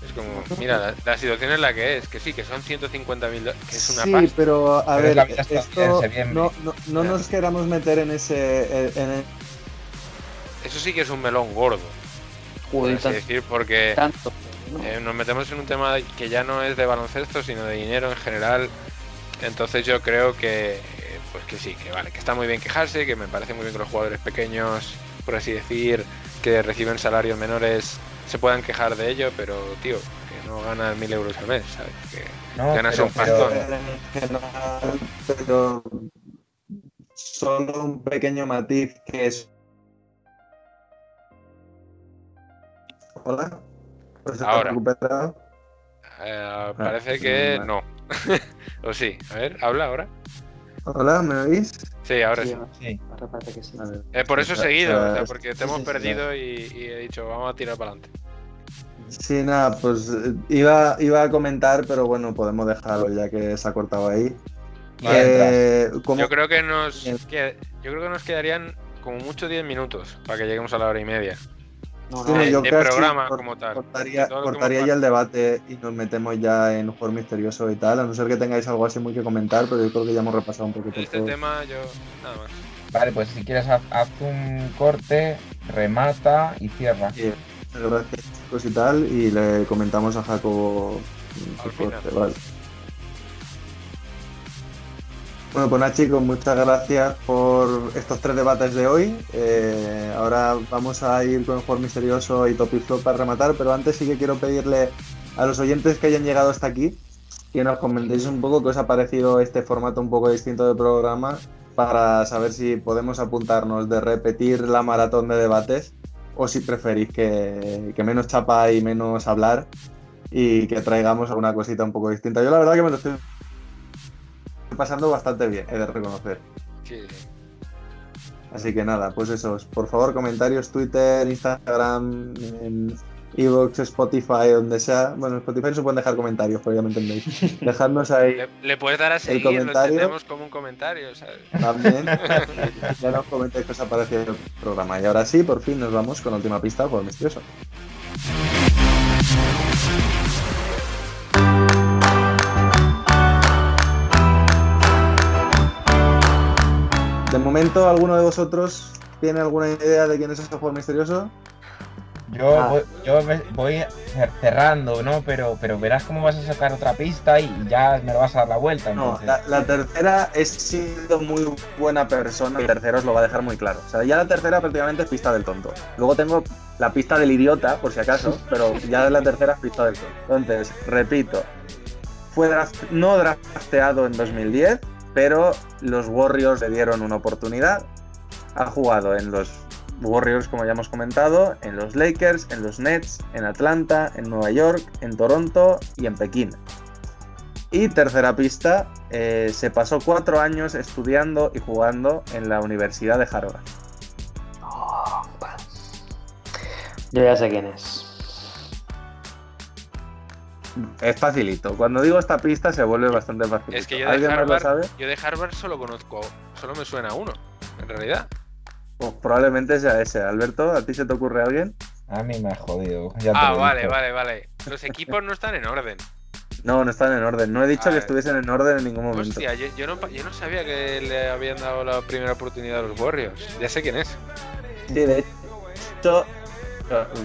S8: Es como, mira, la, la situación es la que es, que sí, que son 150 mil, que es una
S6: sí,
S8: pasta.
S6: pero a
S7: Pero
S6: ver, esto no, no, no nos queramos meter en ese... en el-
S8: Eso sí que es un melón gordo,
S2: joder,
S8: así decir, porque
S2: tanto. ¿no?
S8: eh, nos metemos en un tema que ya no es de baloncesto, sino de dinero en general. Entonces yo creo que, pues que sí, que vale, que está muy bien quejarse, que me parece muy bien que los jugadores pequeños, por así decir, que reciben salarios menores, se puedan quejar de ello, pero tío, que no ganan mil euros al mes, ¿sabes? Que
S7: No,
S8: ganas
S7: pero-
S8: un pastón.
S6: general, pero solo un pequeño matiz que es... Hola. ¿Pues
S8: Ahora.
S6: recuperado?
S8: Eh, parece que
S6: vale.
S8: no. [LAUGHS] o sí, a ver, habla ahora.
S6: Hola, ¿me oís?
S8: Sí, ahora sí.
S2: Sí,
S7: Sí.
S2: ahora parece que sí.
S8: Eh, por eso he seguido, o sea, porque te
S2: sí,
S8: hemos
S2: sí, sí,
S8: perdido y, y he dicho, vamos a tirar para adelante.
S6: Sí, nada, pues eh, iba, iba a comentar, pero bueno, podemos dejarlo ya que se ha cortado ahí. Eh, como-
S8: Yo creo que nos que- yo creo que nos quedarían como mucho 10 minutos para que lleguemos a la hora y media.
S2: No,
S6: yo
S8: de
S6: casi
S8: programa
S6: cor-
S8: como tal.
S6: Cortaría, ya el debate y nos metemos ya en juego misterioso y tal, a no ser que tengáis algo así muy que comentar, pero yo creo que ya hemos repasado un poquito
S8: Este
S6: todo.
S8: tema yo nada más.
S7: Vale, pues si quieres haz, haz un corte, remata y cierra.
S6: Sí, gracias chicos y tal, y le comentamos a Jacobo su corte, vale. Bueno, pues nada chicos, muchas gracias por estos tres debates de hoy. Eh, ahora vamos a ir con el juego misterioso y top para rematar, pero antes sí que quiero pedirle a los oyentes que hayan llegado hasta aquí que nos comentéis un poco qué os ha parecido este formato un poco distinto de programa para saber si podemos apuntarnos de repetir la maratón de debates o si preferís que, que menos chapa y menos hablar y que traigamos alguna cosita un poco distinta. Yo la verdad que me lo estoy pasando bastante bien, he de reconocer.
S8: Sí, sí.
S6: Así que nada, pues eso, por favor comentarios, Twitter, Instagram, en Evox, Spotify, donde sea. Bueno, en Spotify no se pueden dejar comentarios, pero ya me entendéis. [LAUGHS] Dejadnos ahí
S8: Le, le puedes dar a seguir, lo
S6: comentario.
S8: entendemos como un comentario, ¿sabes?
S6: también. [LAUGHS] ya nos comentáis qué os ha parecido el programa. Y ahora sí, por fin nos vamos con la última pista juego misterioso. Momento, ¿alguno de vosotros tiene alguna idea de quién es este juego misterioso?
S7: Yo,
S2: Ah.
S7: voy, yo me- voy cer- cerrando, ¿no? Pero, pero verás cómo vas a sacar otra pista y ya me lo vas a dar la vuelta.
S6: No,
S7: entonces.
S6: la, la tercera he sido muy buena persona. El tercero os lo va a dejar muy claro. O sea, ya la tercera prácticamente es pista del tonto. Luego tengo la pista del idiota, por si acaso, [LAUGHS] pero ya la tercera es pista del tonto. Entonces, repito, fue draft- no drafteado en 2010, pero los Warriors le dieron una oportunidad. Ha jugado en los Warriors, como ya hemos comentado, en los Lakers, en los Nets, en Atlanta, en Nueva York, en Toronto y en Pekín. Y tercera pista, eh, se pasó cuatro años estudiando y jugando en la Universidad de Harvard.
S2: Oh, vale. Yo ya sé quién es.
S6: Es facilito. Cuando digo esta pista se vuelve bastante fácil.
S8: Es que yo de
S6: ¿Alguien más lo
S8: Harvard,
S6: sabe?
S8: yo de Harvard solo conozco, solo me suena uno, en realidad.
S6: Pues probablemente sea ese. Alberto, ¿a ti se te ocurre alguien?
S7: A mí me ha jodido. ya
S8: Ah, vale, vale, vale. Los equipos no están en orden.
S6: No, no están en orden. No he dicho
S8: Ah,
S6: que estuviesen en orden en ningún momento.
S8: Hostia, yo, yo no, yo no sabía que le habían dado la primera oportunidad a los Warriors. Ya sé quién es.
S6: Sí, de hecho,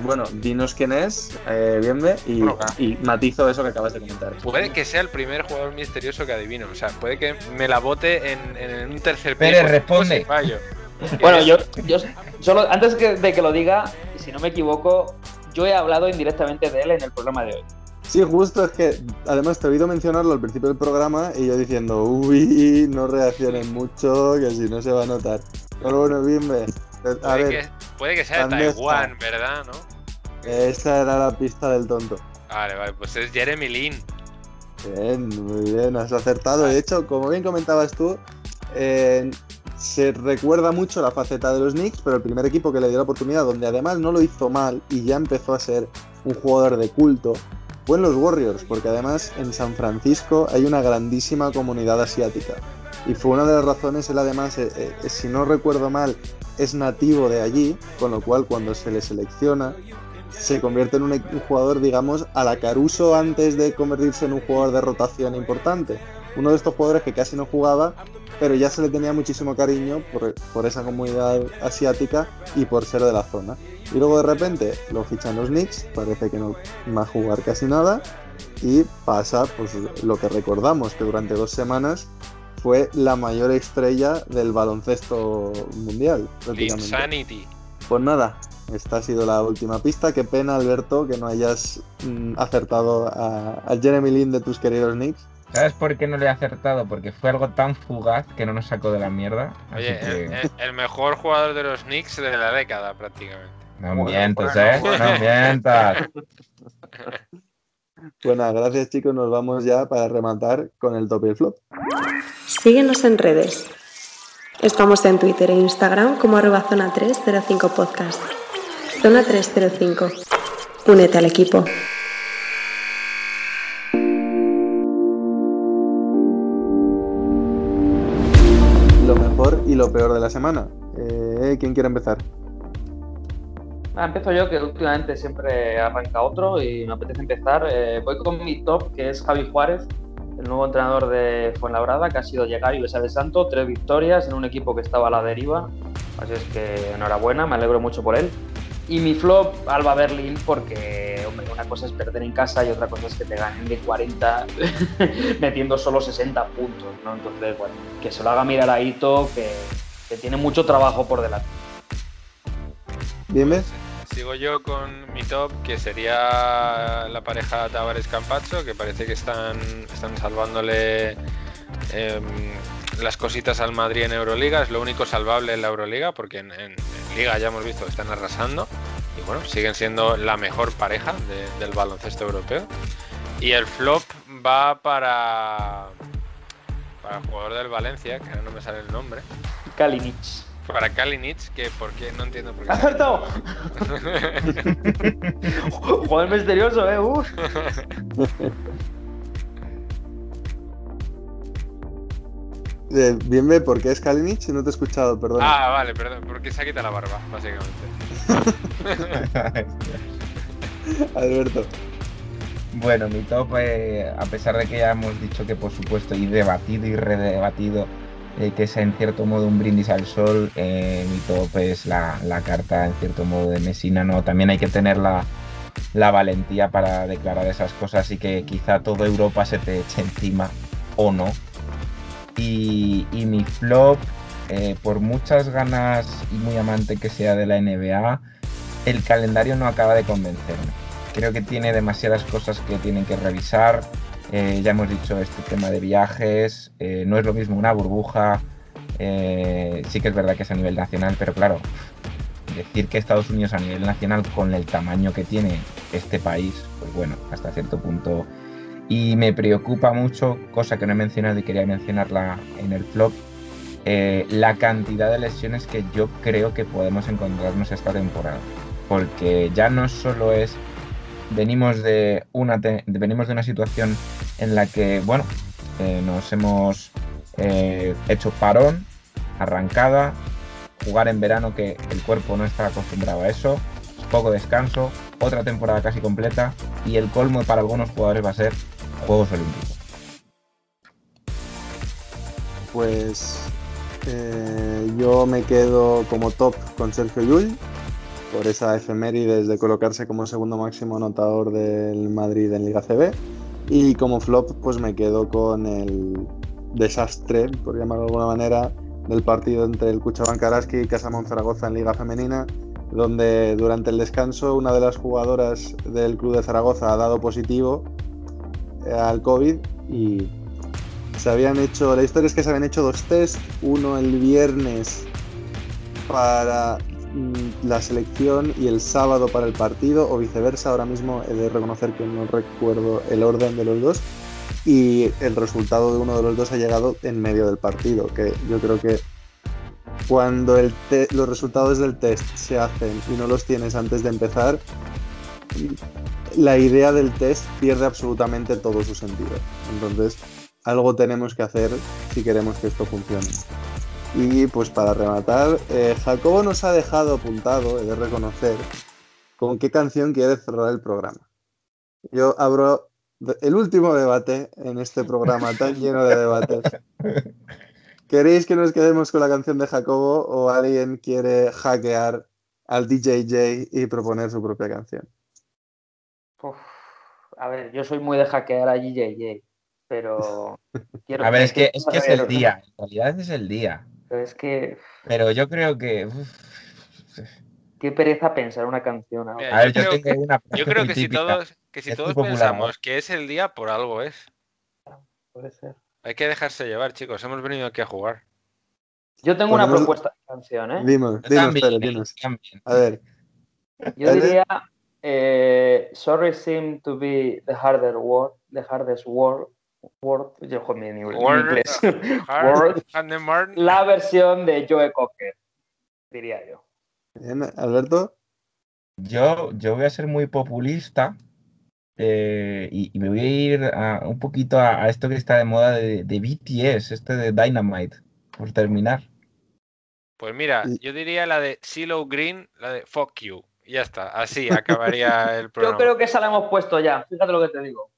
S6: bueno, dinos quién es, eh, Bienve, y,
S8: Bueno,
S6: y matizo eso que acabas de comentar.
S8: Puede que sea el primer jugador misterioso que adivino. O sea, puede que me la bote en, en un tercer
S7: Pérez,
S8: pick,
S7: responde. [LAUGHS]
S2: Bueno, yo, yo solo antes que- de que lo diga, si no me equivoco, yo he hablado indirectamente de él en el programa de hoy.
S6: Sí, justo es que además te he oído mencionarlo al principio del programa y yo diciendo, uy, no reaccionen mucho, que si no se va a notar. Pero bueno, Bienve, a
S8: Puede,
S6: ver,
S8: que, puede que sea de
S6: ¿dónde
S8: Taiwán,
S6: está?
S8: ¿verdad? ¿No?
S6: esa era la pista del tonto.
S8: Vale, vale, pues es Jeremy Lin.
S6: Bien, muy bien, has acertado. De hecho, como bien comentabas tú, eh, se recuerda mucho la faceta de los Knicks, pero el primer equipo que le dio la oportunidad, donde además no lo hizo mal y ya empezó a ser un jugador de culto, fue en los Warriors, porque además en San Francisco hay una grandísima comunidad asiática. Y fue una de las razones, él además, eh, eh, si no recuerdo mal, es nativo de allí, con lo cual cuando se le selecciona, se convierte en un, jugador, digamos, a la Caruso antes de convertirse en un jugador de rotación importante. Uno de estos jugadores que casi no jugaba, pero ya se le tenía muchísimo cariño por, por esa comunidad asiática y por ser de la zona. Y luego de repente lo fichan los Knicks, parece que no va a jugar casi nada, y pasa pues lo que recordamos, que durante dos semanas fue la mayor estrella del baloncesto mundial. prácticamente.
S8: Insanity.
S6: Pues nada, esta ha sido la última pista. Qué pena, Alberto, que no hayas mm, acertado a, a Jeremy Lin de tus queridos Knicks.
S7: ¿Sabes por qué no le he acertado? Porque fue algo tan fugaz que no nos sacó de la mierda. Así
S8: Oye,
S7: que
S8: el, el- el mejor jugador de los Knicks de la década, prácticamente.
S7: no
S2: Bueno,
S7: mientas,
S2: bueno,
S7: ¿eh?
S2: bueno.
S7: No mientas. [LAUGHS]
S6: Pues nada, gracias chicos, nos vamos ya para rematar con el top y el flop.
S10: Síguenos en redes. Estamos en Twitter e Instagram como arroba zona 305 podcast. Zona 305. Únete al equipo.
S6: Lo mejor y lo peor de la semana. Eh, ¿Quién quiere empezar?
S2: Ah, empiezo yo, que últimamente siempre arranca otro y me apetece empezar. Eh, voy con mi top, que es Javi Juárez, el nuevo entrenador de Fuenlabrada, que ha sido llegar y besar de santo, tres victorias en un equipo que estaba a la deriva. Así es que enhorabuena, me alegro mucho por él. Y mi flop, Alba Berlín, porque hombre, una cosa es perder en casa y otra cosa es que te ganen de 40 [LAUGHS] metiendo solo 60 puntos. ¿no? Entonces, bueno, que se lo haga mirar a Ito, que, tiene mucho trabajo por delante.
S6: Dime.
S8: Sigo yo con mi top, que sería la pareja Tavares Campazzo, que parece que están, están salvándole em, las cositas al Madrid en Euroliga. Es lo único salvable en la Euroliga, porque en, Liga ya hemos visto que están arrasando. Y bueno, siguen siendo la mejor pareja de- del baloncesto europeo. Y el flop va para, para el jugador del Valencia, que ahora no me sale el nombre.
S2: Kalinic.
S8: Para Kalinic, que por qué no entiendo por qué.
S2: ¡Ha acertado! [LAUGHS] Joder misterioso, eh. Uf.
S6: Eh, Bienve, ¿por qué es Kalinic? No te he escuchado, perdón.
S8: Ah, vale, perdón, porque se ha quitado la barba, básicamente. [LAUGHS]
S6: Alberto.
S7: Bueno, mi top, eh, a pesar de que ya hemos dicho que por supuesto y debatido y redebatido eh, que es en cierto modo un brindis al sol, eh, mi top es la, la carta en cierto modo de Messina, ¿no? También hay que tener la, la valentía para declarar esas cosas y que quizá toda Europa se te eche encima o no. Y, y mi flop, eh, por muchas ganas y muy amante que sea de la NBA, el calendario no acaba de convencerme. Creo que tiene demasiadas cosas que tienen que revisar. Eh, ya hemos dicho este tema de viajes, eh, no es lo mismo una burbuja. eh, sí que es verdad que es a nivel nacional, pero claro, decir que Estados Unidos a nivel nacional con el tamaño que tiene este país, pues bueno, hasta cierto punto. Y me preocupa mucho, cosa que no he mencionado y quería mencionarla en el flop, la cantidad de lesiones que yo creo que podemos encontrarnos esta temporada. Porque ya no solo es venimos de una venimos de una situación en la que bueno eh, nos hemos eh, hecho parón arrancada jugar en verano que el cuerpo no está acostumbrado a eso poco descanso otra temporada casi completa y el colmo para algunos jugadores va a ser Juegos Olímpicos.
S6: Pues eh, yo me quedo como top con Sergio Llull por esa efemérides de colocarse como segundo máximo anotador del Madrid en Liga CB y como flop pues me quedo con el desastre, por llamarlo de alguna manera, del partido entre el Cuchaban Karaski y Casa Zaragoza en Liga Femenina, donde durante el descanso una de las jugadoras del Club de Zaragoza ha dado positivo eh, al COVID y se habían hecho, la historia es que se habían hecho dos test, uno el viernes para la selección y el sábado para el partido o viceversa, ahora mismo he de reconocer que no recuerdo el orden de los dos y el resultado de uno de los dos ha llegado en medio del partido, que yo creo que cuando los resultados del test se hacen y no los tienes antes de empezar, la idea del test pierde absolutamente todo su sentido. Entonces, algo tenemos que hacer si queremos que esto funcione. Y pues para rematar, eh, Jacobo nos ha dejado apuntado, he de reconocer, con qué canción quiere cerrar el programa. Yo abro el último debate en este programa tan [LAUGHS] lleno de debates. ¿Queréis que nos quedemos con la canción de Jacobo o alguien quiere hackear al DJJ y proponer su propia canción?
S2: a ver, yo soy muy de hackear a DJJ, pero... [LAUGHS]
S7: a ver, es que, es que es el día, en realidad es el día.
S2: Pero es que...
S7: Pero yo creo que...
S2: Qué pereza pensar una canción
S8: ahora. a ver, yo, tengo una yo creo que si todos, que si todos pensamos que es el día, por algo es.
S2: Puede ser.
S8: Hay que dejarse llevar, chicos. Hemos venido aquí a jugar.
S2: Yo tengo una propuesta de canción, ¿eh?
S6: Dinos, dinos, A ver.
S2: Yo diría eh, Sorry seem to be the harder word, the hardest word. Word, yo con mi inglés. [LAUGHS] word, la versión de Joe Cocker, diría yo.
S6: Bien, Alberto.
S7: Yo, yo voy a ser muy populista eh, y, me voy a ir a, un poquito a, esto que está de moda de, BTS, este de Dynamite, por terminar.
S8: Pues mira, yo diría la de CeeLo Green, la de Fuck You. Y ya está, así acabaría [LAUGHS] el programa.
S2: Yo creo que esa la hemos puesto ya, fíjate lo que te digo.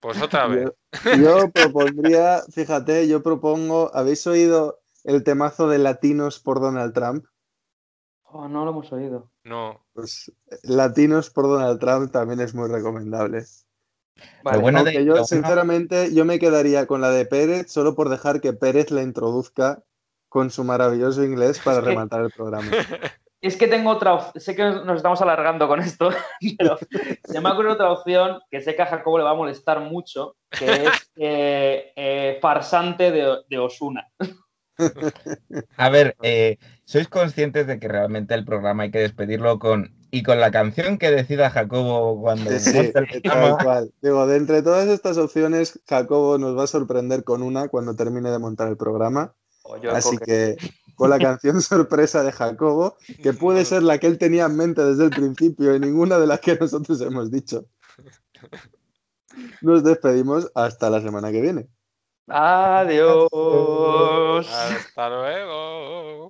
S8: Pues otra vez.
S6: Yo, propondría, fíjate, yo propongo, ¿habéis oído el temazo de Latinos por Donald Trump?
S2: Oh, no lo hemos oído.
S8: No.
S6: Pues Latinos por Donald Trump también es muy recomendable.
S2: Vale,
S6: bueno, yo, sinceramente, yo me quedaría con la de Pérez solo por dejar que Pérez la introduzca con su maravilloso inglés para [LAUGHS] rematar el programa. [LAUGHS]
S2: Es que tengo otra opción, sé que nos estamos alargando con esto, [LAUGHS] pero se me ha ocurrido otra opción que sé que a Jacobo le va a molestar mucho, que es [LAUGHS] eh, eh, farsante de, de Osuna.
S7: A ver, eh, ¿sois conscientes de que realmente el programa hay que despedirlo con y con la canción que decida Jacobo cuando
S6: sí, el Digo, de entre todas estas opciones, Jacobo nos va a sorprender con una cuando termine de montar el programa. Así que con la [LAUGHS] canción sorpresa de Jacobo, que puede ser la que él tenía en mente desde el principio y ninguna de las que nosotros hemos dicho. Nos despedimos hasta la semana que viene.
S2: Adiós.
S8: Hasta luego.